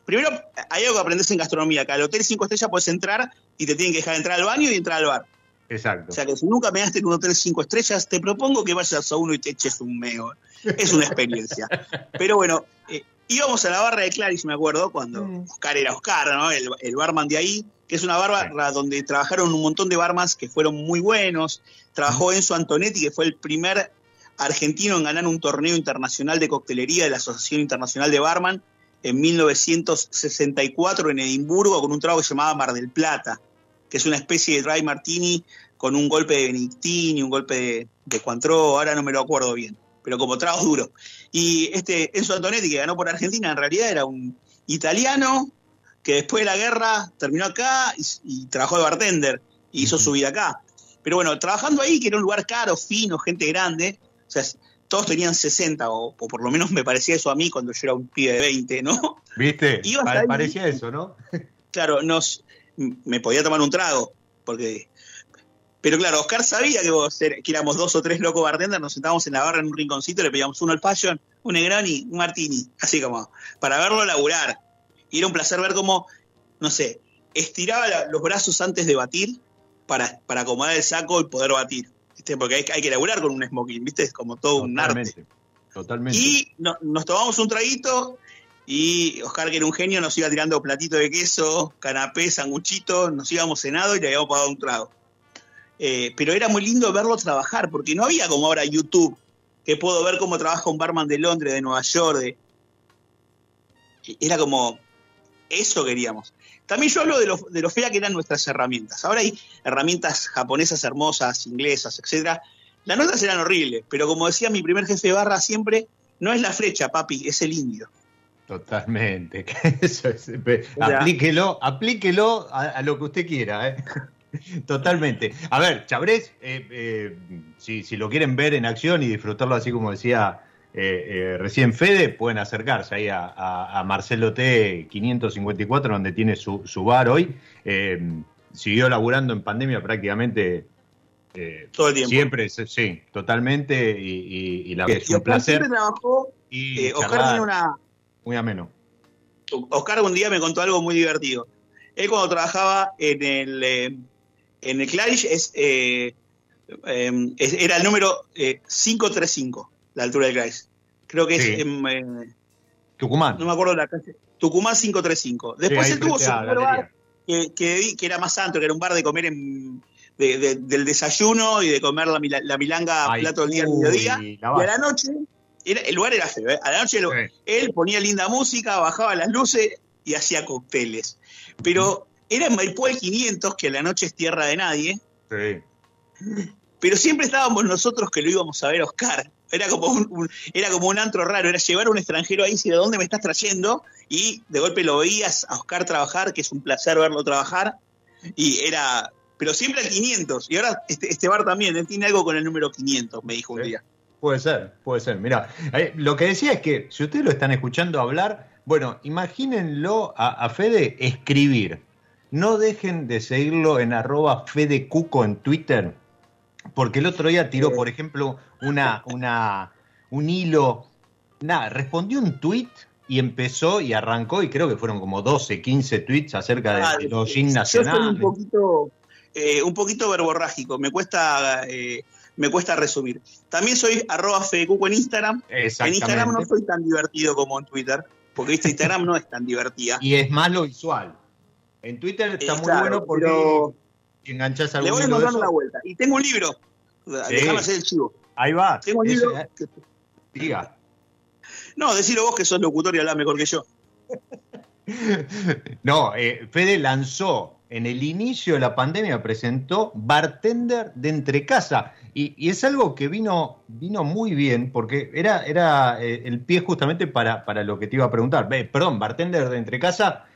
Primero, hay algo que aprendes en gastronomía, que al hotel cinco estrellas puedes entrar y te tienen que dejar entrar al baño y entrar al bar. Exacto. O sea que si nunca me en un hotel cinco estrellas, te propongo que vayas a uno y te eches un meo. Es una experiencia. [laughs] Pero bueno, eh, íbamos a la barra de Clarice, me acuerdo, cuando Oscar era Oscar, ¿no? El, el barman de ahí, que es una barra donde trabajaron un montón de barmans que fueron muy buenos. Trabajó Enzo Antonetti, que fue el primer argentino en ganar un torneo internacional de coctelería de la Asociación Internacional de Barman en 1964 en Edimburgo con un trago que se llamaba Mar del Plata, que es una especie de dry martini con un golpe de Benedictini, un golpe de, de Cointreau, ahora no me lo acuerdo bien, pero como trago duro. Y este Enzo Antonetti, que ganó por Argentina, en realidad era un italiano que después de la guerra terminó acá y, y trabajó de bartender y hizo su vida acá. Pero bueno, trabajando ahí, que era un lugar caro, fino, gente grande, o sea, todos tenían 60, o, o por lo menos me parecía eso a mí cuando yo era un pibe de 20, ¿no? ¿Viste? [laughs] Ibas ahí. parecía eso, ¿no? [laughs] Claro, nos, me podía tomar un trago, porque... Pero claro, Oscar sabía que, vos que éramos dos o tres locos bartenders, nos sentábamos en la barra en un rinconcito, le pedíamos uno al Passion, un Negroni, un Martini, así como, para verlo laburar. Y era un placer ver cómo, no sé, estiraba la- los brazos antes de batir para, para acomodar el saco y poder batir. ¿viste? Porque hay, hay que laburar con un smoking, ¿viste? Es como todo un arte. Totalmente. Totalmente. Y no- nos tomamos un traguito y Oscar, que era un genio, nos iba tirando platito de queso, canapé, sanguchito, nos íbamos cenado y le habíamos pagado un trago. Eh, pero era muy lindo verlo trabajar, porque no había como ahora YouTube, que puedo ver cómo trabaja un barman de Londres, de Nueva York. de- Era como, eso queríamos. También yo hablo de lo, de lo fea que eran nuestras herramientas. Ahora hay herramientas japonesas hermosas, inglesas, etcétera. Las nuestras eran horribles, pero como decía mi primer jefe de barra siempre, no es la flecha, papi, es el indio. Totalmente. [laughs] Eso es- aplíquelo, aplíquelo a, a lo que usted quiera, ¿eh? [laughs] [laughs] Totalmente. A ver, Chabrés, eh, eh, si, si lo quieren ver en acción y disfrutarlo así como decía eh, recién Fede, pueden acercarse ahí a, a- a Marcelo T 554, donde tiene su, su bar hoy. Siguió laburando en pandemia prácticamente Todo el tiempo. siempre, sí, totalmente. Y, y- y la es Y un placer. siempre trabajó. Y Oscar tiene una. muy ameno. Oscar un día me contó algo muy divertido. Él cuando trabajaba en el en el Clarish es, eh, eh, es- era el número eh, 535, la altura del Clarish. Creo que Sí. es en, eh, Tucumán. no me acuerdo la calle. Tucumán 535. Después Sí, él tuvo su bar que, que, que era más santo, que era un bar de comer en, de- de- del desayuno y de comer la, mila- la milanga Ay, plato del día al mediodía. la Y a la noche, era- el lugar era feo, ¿eh? a la noche Sí. él ponía linda música, bajaba las luces y hacía cócteles. Pero era en Maipú el 500, que la noche es tierra de nadie, Sí. pero siempre estábamos nosotros que lo íbamos a ver a Oscar. Era como un, un- era como un antro raro, era llevar a un extranjero ahí y decir, ¿de dónde me estás trayendo? Y de golpe lo veías a Oscar trabajar, que es un placer verlo trabajar, y era, pero siempre al 500, y ahora este, este bar también, él tiene algo con el número 500, me dijo un día. Puede ser, puede ser. Mira, lo que decía es que si ustedes lo están escuchando hablar, bueno, imagínenlo a, a Fede escribir. No dejen de seguirlo en arroba fedecuco en Twitter, porque el otro día tiró, por ejemplo, una, una, un hilo, nada, respondió un tweet y empezó y arrancó, y creo que fueron como 12, 15 tweets acerca de, Ah, de los jeans Yo soy un poquito, eh, un poquito verborrágico, me cuesta, eh, me cuesta resumir. También soy arroba fedecuco en Instagram. En Instagram no soy tan divertido como en Twitter, porque viste, Instagram no es tan divertida. Y es más lo visual. En Twitter está muy claro, bueno porque pero si enganchás le algún voy a eso, una vuelta. Y tengo un libro. Déjame hacer el chivo. Ahí va. Tengo un libro. diga. No, decilo vos que sos locutor y hablás mejor que yo. [laughs] No, eh, Fede lanzó en el inicio de la pandemia, presentó Bartender de Entre Casa. Y, y es algo que vino, vino muy bien, porque era, era eh, el pie justamente para, para lo que te iba a preguntar. Perdón, Bartender de Entre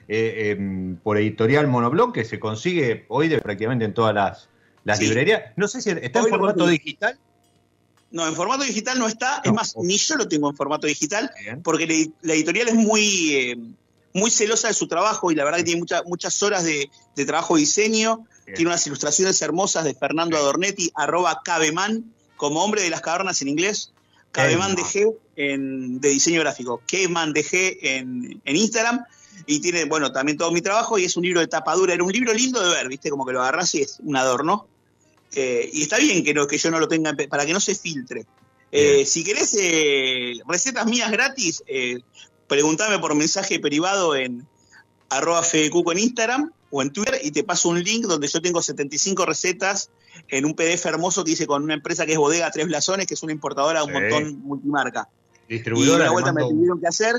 Eh, por editorial Monobloc, que se consigue hoy de prácticamente en todas las, las Sí. librerías. No sé si está en Hoy formato digital. No, en formato digital no está. es más, ni yo lo tengo en formato digital, Bien. porque la, la editorial es muy, eh, muy celosa de su trabajo y la verdad que tiene mucha- muchas horas de, de trabajo y diseño. Bien. Tiene unas ilustraciones hermosas de Fernando Adornetti, arroba Cabeman, como hombre de las cavernas en inglés. Cabeman. DG en, de diseño gráfico. Caveman DG en, en Instagram. Y tiene, bueno, también todo mi trabajo y es un libro de tapa dura. Era un libro lindo de ver, ¿viste? Como que lo agarrás y es un adorno. Eh, y está bien que, no, que yo no lo tenga, para que no se filtre. Eh, si querés eh, recetas mías gratis, preguntame por mensaje privado en arroba fedecuco en Instagram o en Twitter y te paso un link donde yo tengo 75 recetas en un PDF hermoso que hice con una empresa que es Bodega Tres Blasones, que es una importadora de un Sí. montón multimarca. Y Distribuidora. una le vuelta me mando un- pidieron que hacer.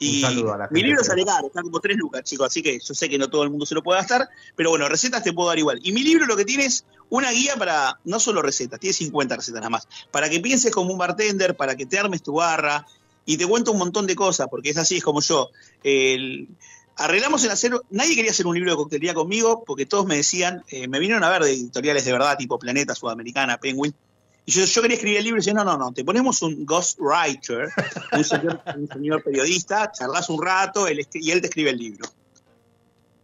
Y saludo a la mi gente libro que sale caro, está como 3 lucas, chicos, así que yo sé que no todo el mundo se lo puede gastar, pero bueno, recetas te puedo dar igual. Y mi libro lo que tiene es una guía para, no solo recetas, tiene 50 recetas nada más, para que pienses como un bartender, para que te armes tu barra, y te cuento un montón de cosas, porque es así, es como yo. El- arreglamos en hacer, nadie quería hacer un libro de coctelería conmigo, porque todos me decían, eh, me vinieron a ver de editoriales de verdad, tipo Planeta, Sudamericana, Penguin, y yo, yo quería escribir el libro y decía, no, no, no, te ponemos un ghostwriter, [laughs] un señor, un señor periodista, charlas un rato él y él te escribe el libro.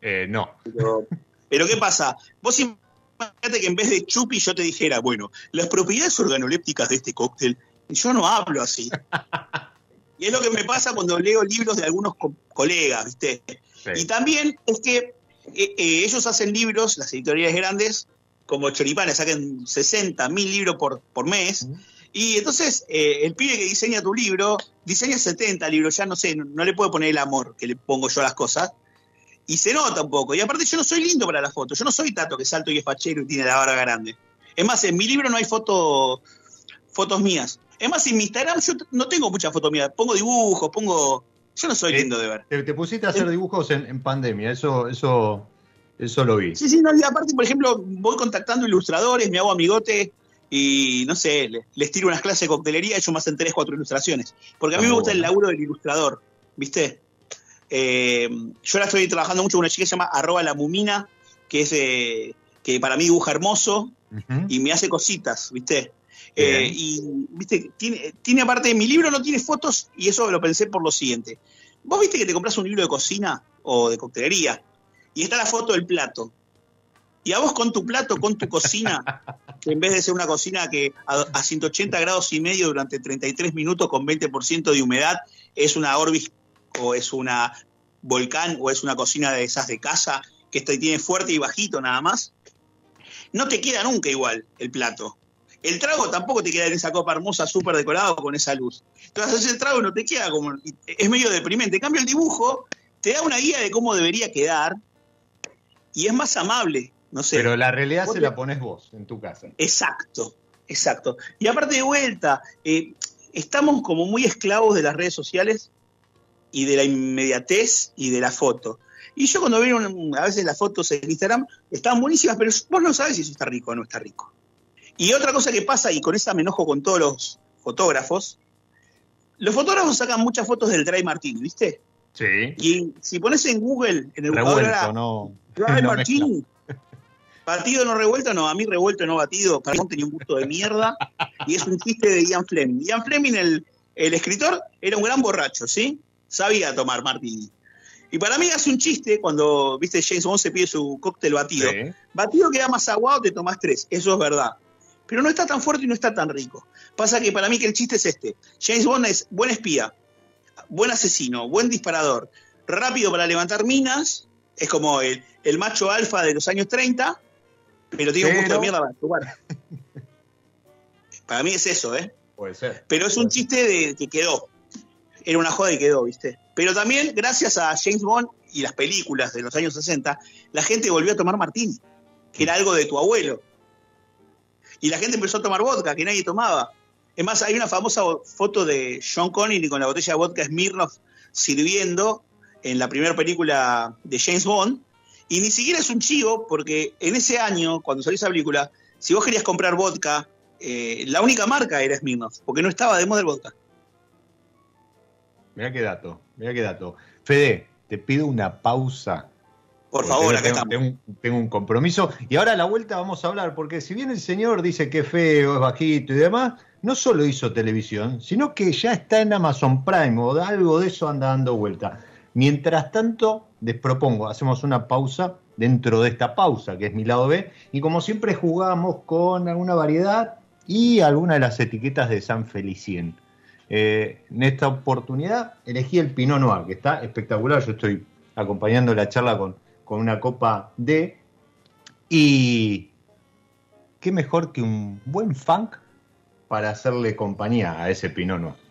Eh, no. Pero, pero ¿qué pasa? Vos imagínate que en vez de chupi yo te dijera, bueno, las propiedades organolépticas de este cóctel, y yo no hablo así. [laughs] Y es lo que me pasa cuando leo libros de algunos co- colegas, ¿viste? Sí. Y también es que eh, eh, ellos hacen libros, las editoriales grandes, como Choripanes, sacan 60 mil libros por, por mes. Y entonces eh, el pibe que diseña tu libro, diseña 70 libros, ya no sé, no, no le puedo poner el amor que le pongo yo a las cosas. Y se nota un poco. Y aparte yo no soy lindo para las fotos. Yo no soy tato que salto y es fachero y tiene la barba grande. Es más, en mi libro no hay foto, fotos mías. Es más, en mi Instagram yo no tengo muchas fotos mías. Pongo dibujos, pongo... Yo no soy Eh, lindo de ver. Te, te pusiste a hacer dibujos en, en pandemia, eso, eso, eso lo vi. Sí, sí, no, y aparte, por ejemplo, voy contactando ilustradores, me hago amigote y, no sé, le- les tiro unas clases de coctelería, he hecho más en tres, cuatro ilustraciones. Porque a mí Ah, me gusta el laburo del ilustrador, ¿viste? Eh, yo ahora estoy trabajando mucho con una chica que se llama arroba la mumina, que es eh, que para mí dibuja hermoso y me hace cositas, ¿viste? Eh, y, ¿viste? Tiene, tiene aparte, mi libro no tiene fotos y eso lo pensé por lo siguiente. Vos viste que te compras un libro de cocina o de coctelería y está la foto del plato. Y a vos con tu plato, con tu cocina, [laughs] que en vez de ser una cocina que a, a 180 grados y medio durante 33 minutos con 20% de humedad, es una Orbis o es una Volcán o es una cocina de esas de casa que tiene fuerte y bajito nada más, no te queda nunca igual el plato. El trago tampoco te queda en esa copa hermosa, súper decorado con esa luz. Entonces el trago no te queda como. Es medio deprimente. En cambio, el dibujo te da una guía de cómo debería quedar y es más amable. No sé. Pero la realidad se la pones vos en tu casa. Exacto, exacto. Y aparte de vuelta, eh, estamos como muy esclavos de las redes sociales y de la inmediatez y de la foto. Y yo cuando veo a veces las fotos en Instagram, están buenísimas, pero vos no sabes si eso está rico o no está rico. Y otra cosa que pasa, y con esa me enojo con todos los fotógrafos, los fotógrafos sacan muchas fotos del dry martini, ¿viste? Sí. Y si pones en Google, en el Revuelto, no. Dry no martini, batido no revuelto, no, a mí revuelto no batido, para mí tenía un gusto de mierda, y es un chiste de Ian Fleming. Ian Fleming, el, el escritor, era un gran borracho, ¿sí? Sabía tomar martini. Y para mí hace un chiste cuando, viste, James Bond se pide su cóctel batido. Sí. Batido queda más aguado, te tomás tres, eso es verdad. Pero no está tan fuerte y no está tan rico. Pasa que para mí que el chiste es este. James Bond es buen espía, buen asesino, buen disparador, rápido para levantar minas, es como el, el macho alfa de los años 30, pero tiene un gusto Pero- de mierda para jugar. para mí es eso, ¿eh? Puede ser. Pero es un chiste de que quedó. Era una joda y quedó, ¿viste? Pero también, gracias a James Bond y las películas de los años 60, la gente volvió a tomar martini, que era algo de tu abuelo. Y la gente empezó a tomar vodka, que nadie tomaba. Es más, hay una famosa foto de Sean Connery con la botella de vodka Smirnoff sirviendo en la primera película de James Bond. Y ni siquiera es un chivo, porque en ese año, cuando salió esa película, si vos querías comprar vodka, eh, la única marca era Smirnoff, porque no estaba de moda el vodka. Mirá qué dato, mirá qué dato. Fede, te pido una pausa. Por favor, acá tengo, estamos. tengo un, tengo un compromiso. Y ahora a la vuelta vamos a hablar, porque si bien el señor dice que es feo, es bajito y demás, no solo hizo televisión, sino que ya está en Amazon Prime o algo de eso anda dando vuelta. Mientras tanto, les propongo, hacemos una pausa dentro de esta pausa, que es mi lado B, y como siempre jugamos con alguna variedad y alguna de las etiquetas de San Felicien. Eh, en esta oportunidad elegí el Pinot Noir, que está espectacular. Yo estoy acompañando la charla con, con una copa de. Y qué mejor que un buen funk para hacerle compañía a ese Pinot Noir.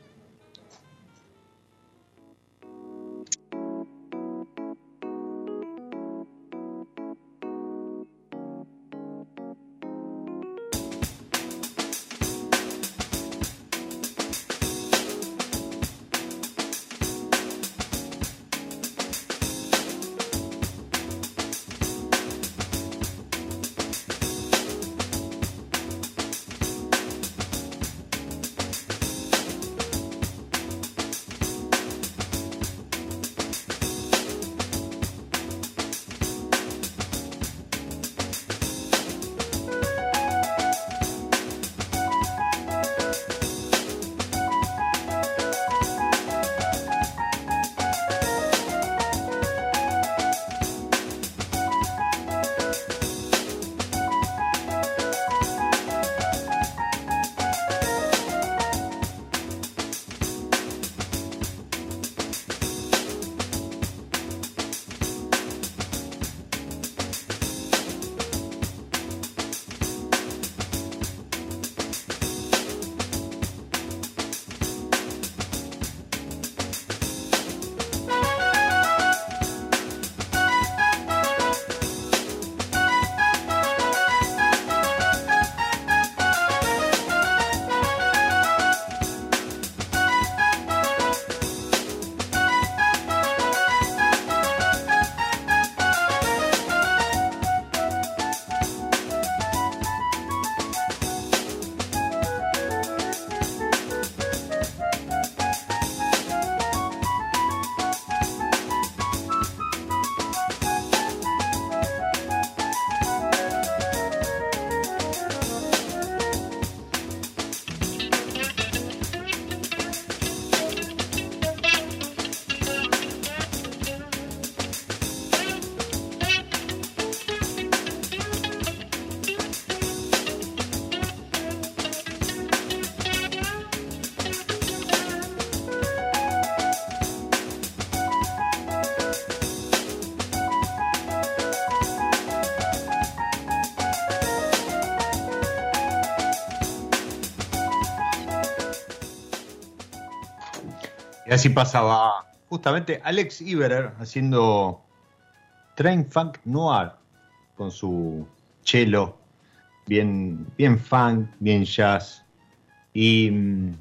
Así pasaba justamente Alex Iberer haciendo Train Funk Noir con su cello, bien, bien funk, bien jazz. Y mm,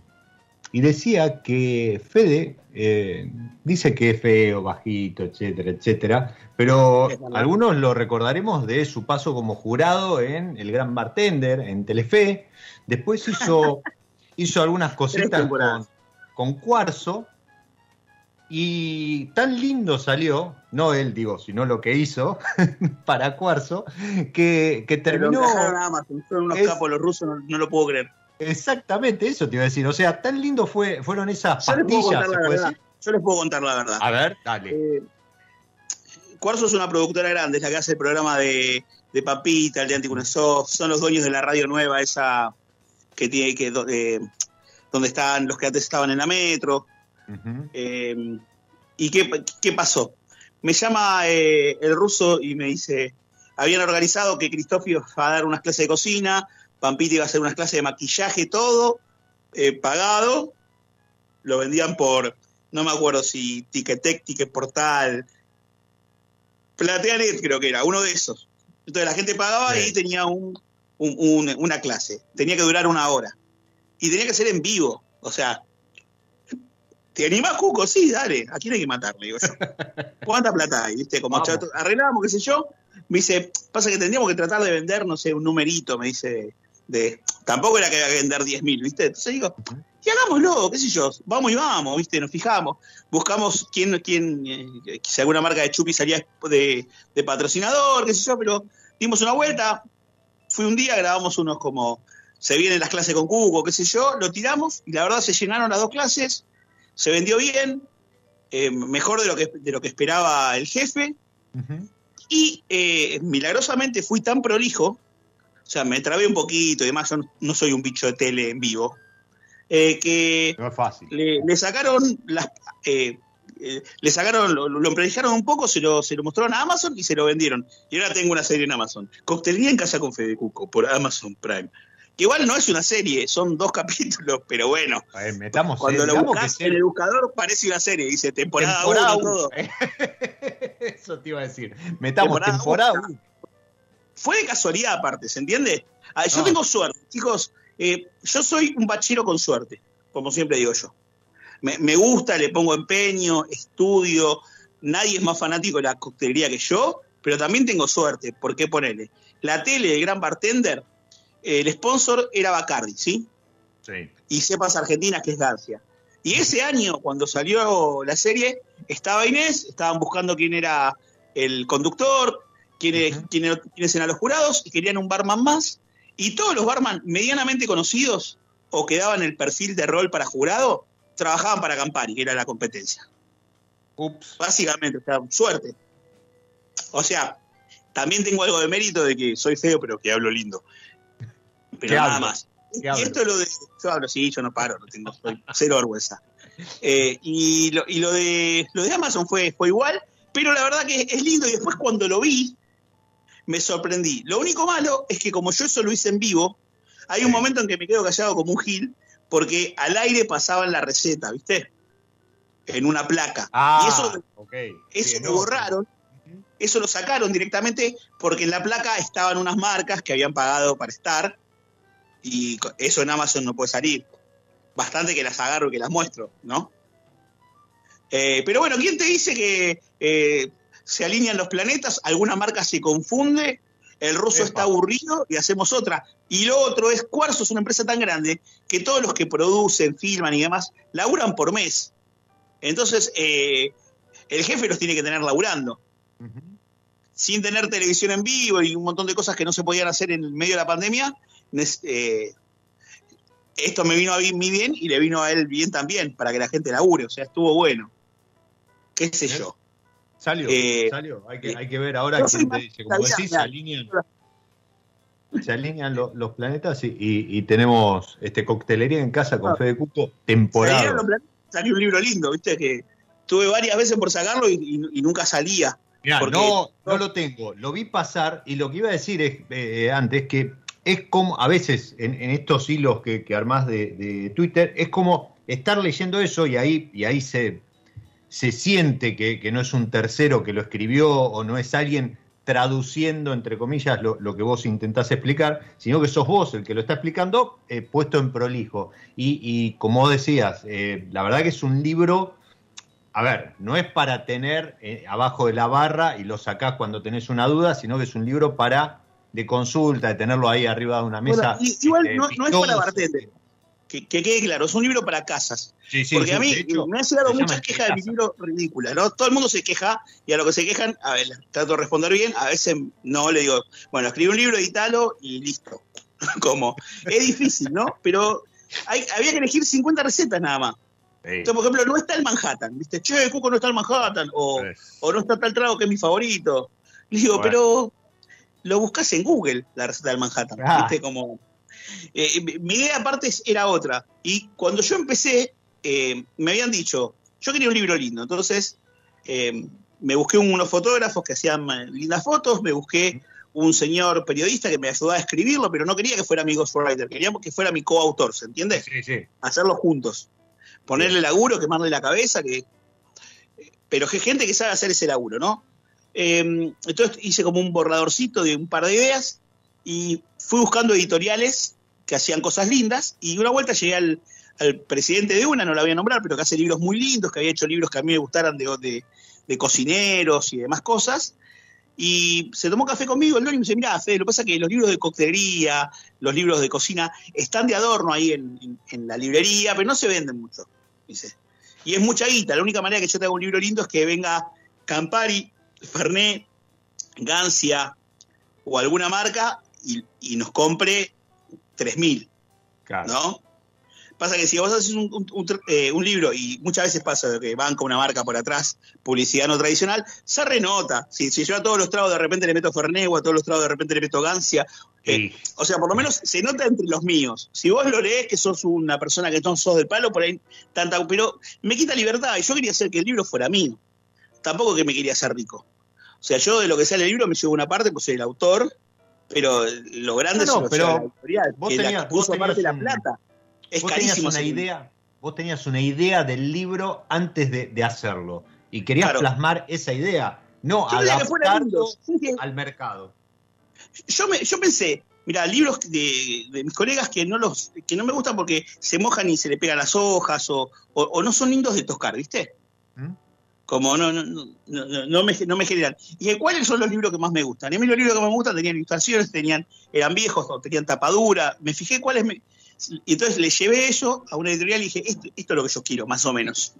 y decía que Fede eh, dice que es feo, bajito, etcétera, etcétera, pero [laughs] algunos lo recordaremos de su paso como jurado en El Gran Bartender, en Telefe. Después hizo, [laughs] hizo algunas cositas con, con Cuarzo. Y tan lindo salió, no él digo, sino lo que hizo [laughs] para Cuarzo, que, que terminó. Son unos capos los rusos, no lo puedo creer. Exactamente, eso te iba a decir. O sea, tan lindo fue, fueron esas pastillas. Yo les puedo contar la verdad. A ver, dale. Eh, Cuarzo es una productora grande, es la que hace el programa de, de Papita, el de Anticunesoft, son los dueños de la radio nueva, esa que tiene que. Eh, donde están los que antes estaban en la metro. Eh, ¿Y qué, qué, pasó? Me llama eh, el ruso y me dice: habían organizado que Cristóforo iba a dar unas clases de cocina, Pampita iba a hacer unas clases de maquillaje, todo eh, pagado. Lo vendían por, no me acuerdo si Ticketek, Ticket Portal, Plateanet creo que era, uno de esos. Entonces la gente pagaba y tenía un, un, un, una clase. Tenía que durar una hora. Y tenía que ser en vivo. O sea, ¿te animás, Cuco? Sí, dale. ¿A quién hay que matarle? Digo yo. [laughs] ¿Cuánta plata hay? ¿Viste? Como chato, arreglamos, qué sé yo. Me dice, pasa que tendríamos que tratar de vender, no sé, un numerito, me dice, de, tampoco era que había que vender 10.000, ¿viste? Entonces digo, y hagámoslo, qué sé yo, vamos y vamos, ¿viste? Nos fijamos, buscamos quién, quién eh, si alguna marca de chupi salía de, de, patrocinador, qué sé yo, pero dimos una vuelta, fui un día, grabamos unos como, se vienen las clases con Cuco, qué sé yo, lo tiramos y la verdad se llenaron las dos clases, se vendió bien, eh, mejor de lo, que, de lo que esperaba el jefe, uh -huh. y eh, milagrosamente fui tan prolijo, o sea, me trabé un poquito y demás, yo no soy un bicho de tele en vivo, eh, que no es fácil. Le, le sacaron las... Eh, le sacaron, lo, lo un poco, se lo, se lo mostraron a Amazon y se lo vendieron. Y ahora tengo una serie en Amazon. Coctelería en casa con Fede Cuco, por Amazon Prime. Que igual no es una serie, son dos [laughs] capítulos, pero bueno. Ver, metamos cuando lo buscas en el buscador parece una serie, dice temporada 1 todo. [laughs] Eso te iba a decir. Metamos temporada 1. Fue de casualidad aparte, ¿se entiende? Ah, yo no. tengo suerte, chicos. Eh, yo soy un bachero con suerte, como siempre digo yo. Me, me, gusta, le pongo empeño, estudio. Nadie es más fanático de la coctelería que yo, pero también tengo suerte. ¿Por qué ponerle? La tele del Gran Bartender, el sponsor era Bacardi, ¿sí? Sí. Y Cepas Argentinas, que es Garcia. Y ese año, cuando salió la serie, estaba Inés, estaban buscando quién era el conductor, quiénes, uh -huh. quiénes, quiénes eran los jurados, y querían un barman más. Y todos los barman medianamente conocidos o que daban el perfil de rol para jurado, trabajaban para Campari, que era la competencia. Ups. Básicamente, o sea, suerte. O sea, también tengo algo de mérito de que soy feo, pero que hablo lindo. Pero nada hablo? más. Y esto es lo de. Yo hablo, sí, yo no paro, no tengo, soy cero vergüenza. Eh, y lo, y lo, de lo de Amazon fue, fue igual, pero la verdad que es lindo. Y después cuando lo vi, me sorprendí. Lo único malo es que como yo eso lo hice en vivo, hay un momento en que me quedo callado como un gil, porque al aire pasaban la receta, ¿viste? En una placa. Ah, y eso, okay. eso lo no. borraron, eso lo sacaron directamente porque en la placa estaban unas marcas que habían pagado para estar y eso en Amazon no puede salir. Bastante que las agarro y que las muestro, ¿no? Eh, pero bueno, ¿quién te dice que eh, se alinean los planetas? Alguna marca se confunde, el ruso Epa. está aburrido y hacemos otra. Y lo otro es, Cuarzo es una empresa tan grande que todos los que producen, filman y demás, laburan por mes. Entonces, eh, el jefe los tiene que tener laburando. Uh -huh. Sin tener televisión en vivo y un montón de cosas que no se podían hacer en medio de la pandemia, eh, esto me vino a mí bien y le vino a él bien también, para que la gente labure. O sea, estuvo bueno. ¿Qué sé ¿Eh? yo? Salió, eh, salió. Hay que, hay que ver ahora quién te dice. Como decís, se alinean, se alinean los, los planetas y, y, y, tenemos este coctelería en casa con no. Fede Cuco temporada. Salió un libro lindo, viste, que tuve varias veces por sacarlo y, y nunca salía. Mirá, porque, no, no lo tengo, lo vi pasar y lo que iba a decir es, eh, antes que es como, a veces en, estos hilos que, armás de, Twitter, es como estar leyendo eso y ahí, y ahí se, se siente que, no es un tercero que lo escribió o no es alguien traduciendo, entre comillas, lo, que vos intentás explicar, sino que sos vos el que lo está explicando eh, puesto en prolijo. Y, y como decías, eh, la verdad que es un libro, a ver, no es para tener eh, abajo de la barra y lo sacás cuando tenés una duda, sino que es un libro para de consulta, de tenerlo ahí arriba de una mesa. Bueno, igual este, no, no, es para bartender. Que, que, quede claro, es un libro para casas. Sí, sí, Porque sí, a mí hecho, me han llegado muchas quejas de mi libro ridículas, ¿no? Todo el mundo se queja y a lo que se quejan, a ver, trato de responder bien, a veces no, le digo, bueno, escribí un libro, editalo y listo. [laughs] Como, es difícil, ¿no? Pero hay, había que elegir 50 recetas nada más. Entonces, por ejemplo, no está el Manhattan, ¿viste? Che, Cuco no está el Manhattan, o, o no está tal trago que es mi favorito. Le digo, Bueno. pero lo buscas en Google, la receta del Manhattan, Ah. ¿viste? Como... eh, mi- idea aparte era otra. Y cuando yo empecé, eh, me habían dicho, yo quería un libro lindo, entonces eh, me busqué unos fotógrafos que hacían eh, lindas fotos, me busqué un señor periodista que me ayudaba a escribirlo, pero no quería que fuera mi ghostwriter, quería que fuera mi coautor, ¿se entiende? Sí, sí. hacerlo juntos. Ponerle laburo, quemarle la cabeza, que. Pero que gente que sabe hacer ese laburo, ¿no? Eh, entonces hice como un borradorcito de un par de ideas y fui buscando editoriales que hacían cosas lindas y una vuelta llegué al, presidente de una, no la voy a nombrar, pero que hace libros muy lindos, que había hecho libros que a mí me gustaran de, de, cocineros y demás cosas. Y se tomó café conmigo, el y me dice, mira, Fede, lo que pasa es que los libros de coctelería, los libros de cocina, están de adorno ahí en, en- en la librería, pero no se venden mucho. Dice. Y es mucha guita. La única manera que yo te haga un libro lindo es que venga Campari, Fernet, Gancia o alguna marca y, y nos compre 3.000, Claro. ¿no? Pasa que si vos haces un, un- un tr- eh, un libro y muchas veces pasa que banca una marca por atrás, publicidad no tradicional, se renota. Si, si yo a todos los tragos de repente le meto Fernet o a todos los tragos de repente le meto Gancia, eh, Sí. o sea, por lo menos se nota entre los míos. Si vos lo lees que sos una persona que no sos del palo, por ahí tanta. Pero me quita libertad y yo quería hacer que el libro fuera mío. Tampoco que me quería hacer rico. O sea, yo de lo que sale el libro me llevo una parte, pues soy el autor, pero lo grande No, no, pero la editorial. vos que la tenías- puso vos tenías la plata. Es vos tenías carísimo. una libro. idea, vos tenías una idea del libro antes de, de hacerlo y querías Claro. plasmar esa idea, no Yo adaptarlo al mercado. yo, me- yo pensé, mira, libros de, de mis colegas que no los que no me gustan porque se mojan y se le pegan las hojas o, o- o no son lindos de tocar, ¿viste? ¿Mm? Como no, no, no, no, me, no me generan. Y dije, ¿cuáles son los libros que más me gustan? Y a mí los libros que más me gustan tenían ilustraciones, tenían, eran viejos tenían tapadura. Me fijé cuáles me. Y entonces le llevé eso a una editorial y dije, esto, esto es lo que yo quiero, más o menos.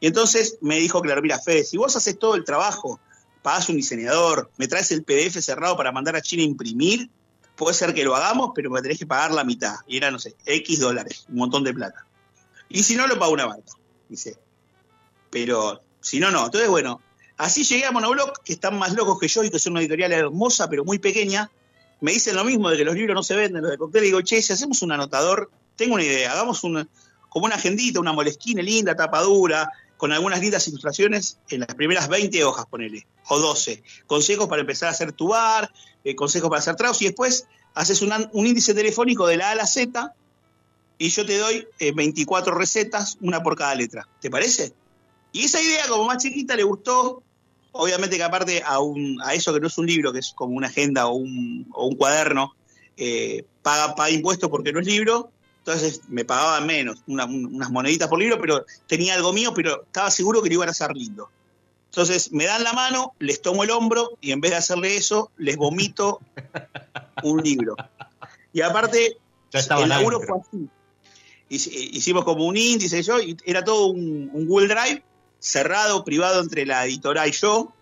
Y entonces me dijo, claro, mira, Fede, si vos haces todo el trabajo, pagás un diseñador, me traes el PDF cerrado para mandar a China a imprimir, puede ser que lo hagamos, pero me tenés que pagar la mitad. Y era, no sé, X dólares, un montón de plata. Y si no, lo pago una banca. Dice. Pero si no, no. Entonces, bueno, así llegué a Monoblock, que están más locos que yo y que son una editorial hermosa, pero muy pequeña. Me dicen lo mismo de que los libros no se venden, los de cóctel. Y digo, che, si hacemos un anotador, tengo una idea, hagamos una, como una agendita, una molesquina linda, tapa dura, con algunas lindas ilustraciones en las primeras 20 hojas, ponele, o 12. Consejos para empezar a hacer tu bar, eh, consejos para hacer tragos, y después haces un, un índice telefónico de la A a la Z, y yo te doy eh, 24 recetas, una por cada letra. ¿Te parece? Y esa idea, como más chiquita, le gustó. Obviamente que aparte a, un, a eso que no es un libro, que es como una agenda o un, o un cuaderno, eh, paga, paga impuestos porque no es libro, entonces me pagaban menos, una- un- unas moneditas por libro, pero tenía algo mío, pero estaba seguro que lo iban a hacer lindo. Entonces me dan la mano, les tomo el hombro y en vez de hacerle eso, les vomito un libro. Y aparte, el laburo fue así. Hici- Hicimos como un índice yo, y era todo un, un Google Drive cerrado, privado entre la editora y yo,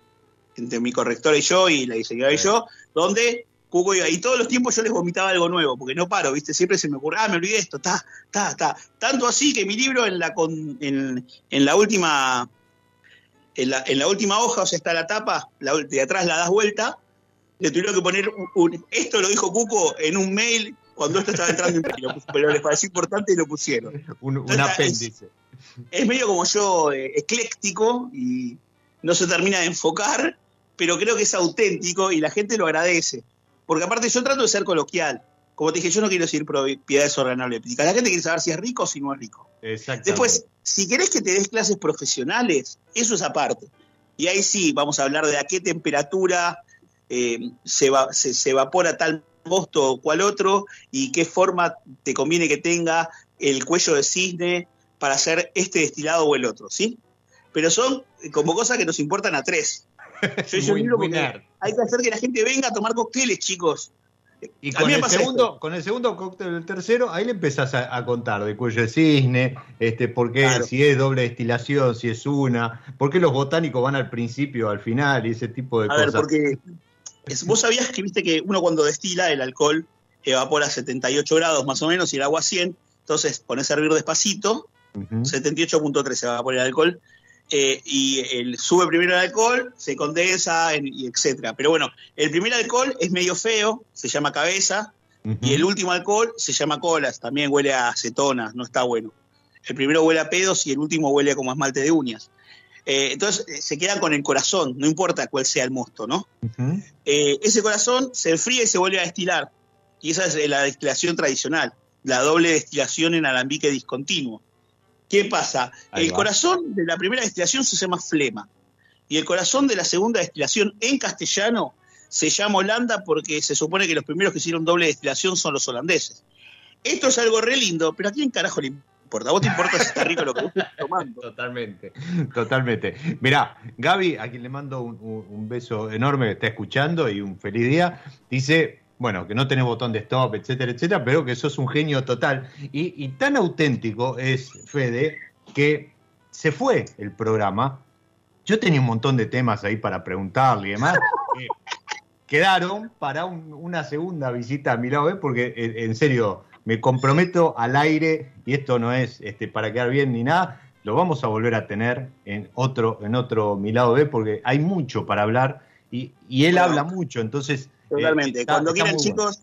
entre mi correctora y yo y la diseñadora y yo, donde Cuco iba, y todos los tiempos yo les vomitaba algo nuevo, porque no paro, ¿viste? Siempre se me ocurre, ah, me olvidé esto, ta, ta, ta. Tanto así que mi libro en la, con- en, en la última en la, en la última hoja, o sea, está la tapa, la, de atrás la das vuelta, le tuvieron que poner un, un- esto lo dijo Cuco en un mail cuando esto estaba entrando en [laughs] pero les pareció importante y lo pusieron. Un, un Entonces, apéndice. Es medio como yo, eh, ecléctico y no se termina de enfocar, pero creo que es auténtico y la gente lo agradece. Porque aparte yo trato de ser coloquial. Como te dije, yo no quiero decir propiedades organolépticas. La gente quiere saber si es rico o si no es rico. Exactamente. Después, si querés que te des clases profesionales, eso es aparte. Y ahí sí, vamos a hablar de a qué temperatura eh, se, va- se- se evapora tal mosto o cual otro y qué forma te conviene que tenga el cuello de cisne para hacer este destilado o el otro, ¿sí? Pero son como cosas que nos importan a tres. [laughs] Yo hice un libro porque hay que hacer que la gente venga a tomar cócteles, chicos. Y con el, segundo, con el segundo cóctel del tercero, ahí le empezás a, a contar de cuello de cisne, este, por qué, Claro. si es doble destilación, si es una, por qué los botánicos van al principio, al final y ese tipo de A ver, cosas. porque es- vos sabías que viste que uno cuando destila el alcohol evapora a 78 grados más o menos y el agua a 100, entonces pones a hervir despacito, Ujú. 78.3 se evapora el alcohol, eh, y el, sube primero el alcohol, se condensa, en- y etcétera. Pero bueno, el primer alcohol es medio feo, se llama cabeza, y el último alcohol se llama colas, también huele a acetona, no está bueno. El primero huele a pedos y el último huele como a esmalte de uñas. Eh, entonces eh, se quedan con el corazón, no importa cuál sea el mosto, ¿no? Ese corazón se enfría y se vuelve a destilar. Y esa es la destilación tradicional, la doble destilación en alambique discontinuo. ¿Qué pasa? Ahí el va. corazón de la primera destilación se llama flema. Y el corazón de la segunda destilación en castellano se llama Holanda porque se supone que los primeros que hicieron doble destilación son los holandeses. Esto es algo re lindo, pero ¿a quién carajo le importa? ¿A vos te importa si está rico lo que vos estás tomando? [laughs] Totalmente, totalmente. Mirá, Gaby, a quien le mando un, beso enorme, está escuchando y un feliz día, dice, bueno, que no tenés botón de stop, etcétera, etcétera, pero que sos un genio total. Y, y tan auténtico es Fede que se fue el programa. Yo tenía un montón de temas ahí para preguntarle y demás. [laughs] que quedaron para un- una segunda visita a mi lado, ¿eh? porque en, en serio, me comprometo al aire, y esto no es este, para quedar bien ni nada, lo vamos a volver a tener en otro, en otro mi lado B, porque hay mucho para hablar, y, y él habla mucho, entonces... eh, Totalmente. está- Cuando está quieran, bueno. chicos,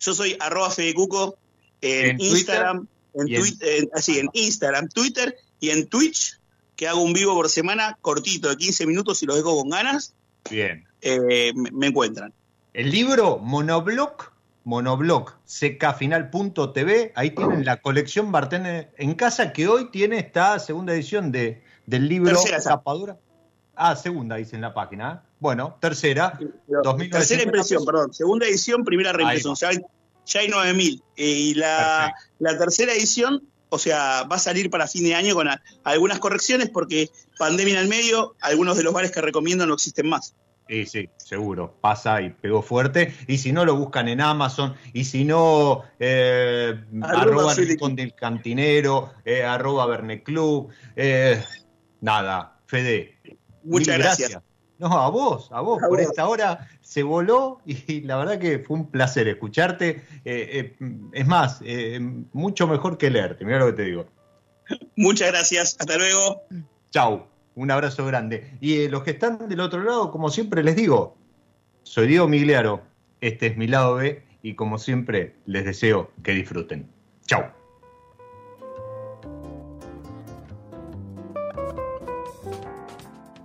yo soy arroba fedecuco en, En Twitter Instagram, en, y en- en- así, en Instagram, Twitter y en Twitch, que hago un vivo por semana cortito de 15 minutos y lo dejo con ganas, Bien. eh, me, encuentran. El libro Monobloc, Monobloc, ckfinal.tv, ahí tienen la colección Bartender en casa que hoy tiene esta segunda edición de, del libro Tercera esa. Tapadura. Ah, segunda dice en la página. Bueno, tercera. Pero 2.950 Tercera impresión, pesos. perdón. Segunda edición, primera reimpresión. Ya hay, ya hay 9000. Eh, y la, la tercera edición, o sea, va a salir para fin de año con a- algunas correcciones porque pandemia en el medio, algunos de los bares que recomiendo no existen más. Sí, sí, seguro. Pasa y pegó fuerte. Y si no, lo buscan en Amazon. Y si no, eh, Arroba Rincón del Cantinero, eh, arroba Verne Club. eh, nada, Fede. Muchas gracias. No, a vos, a vos. A por vos. esta hora se voló y la verdad que fue un placer escucharte. Eh, eh, es más, eh, mucho mejor que leerte. Mira lo que te digo. Muchas gracias. Hasta luego. Chau, un abrazo grande. Y eh, los que están del otro lado, como siempre les digo, soy Diego Migliaro, este es mi lado B y como siempre les deseo que disfruten. Chau.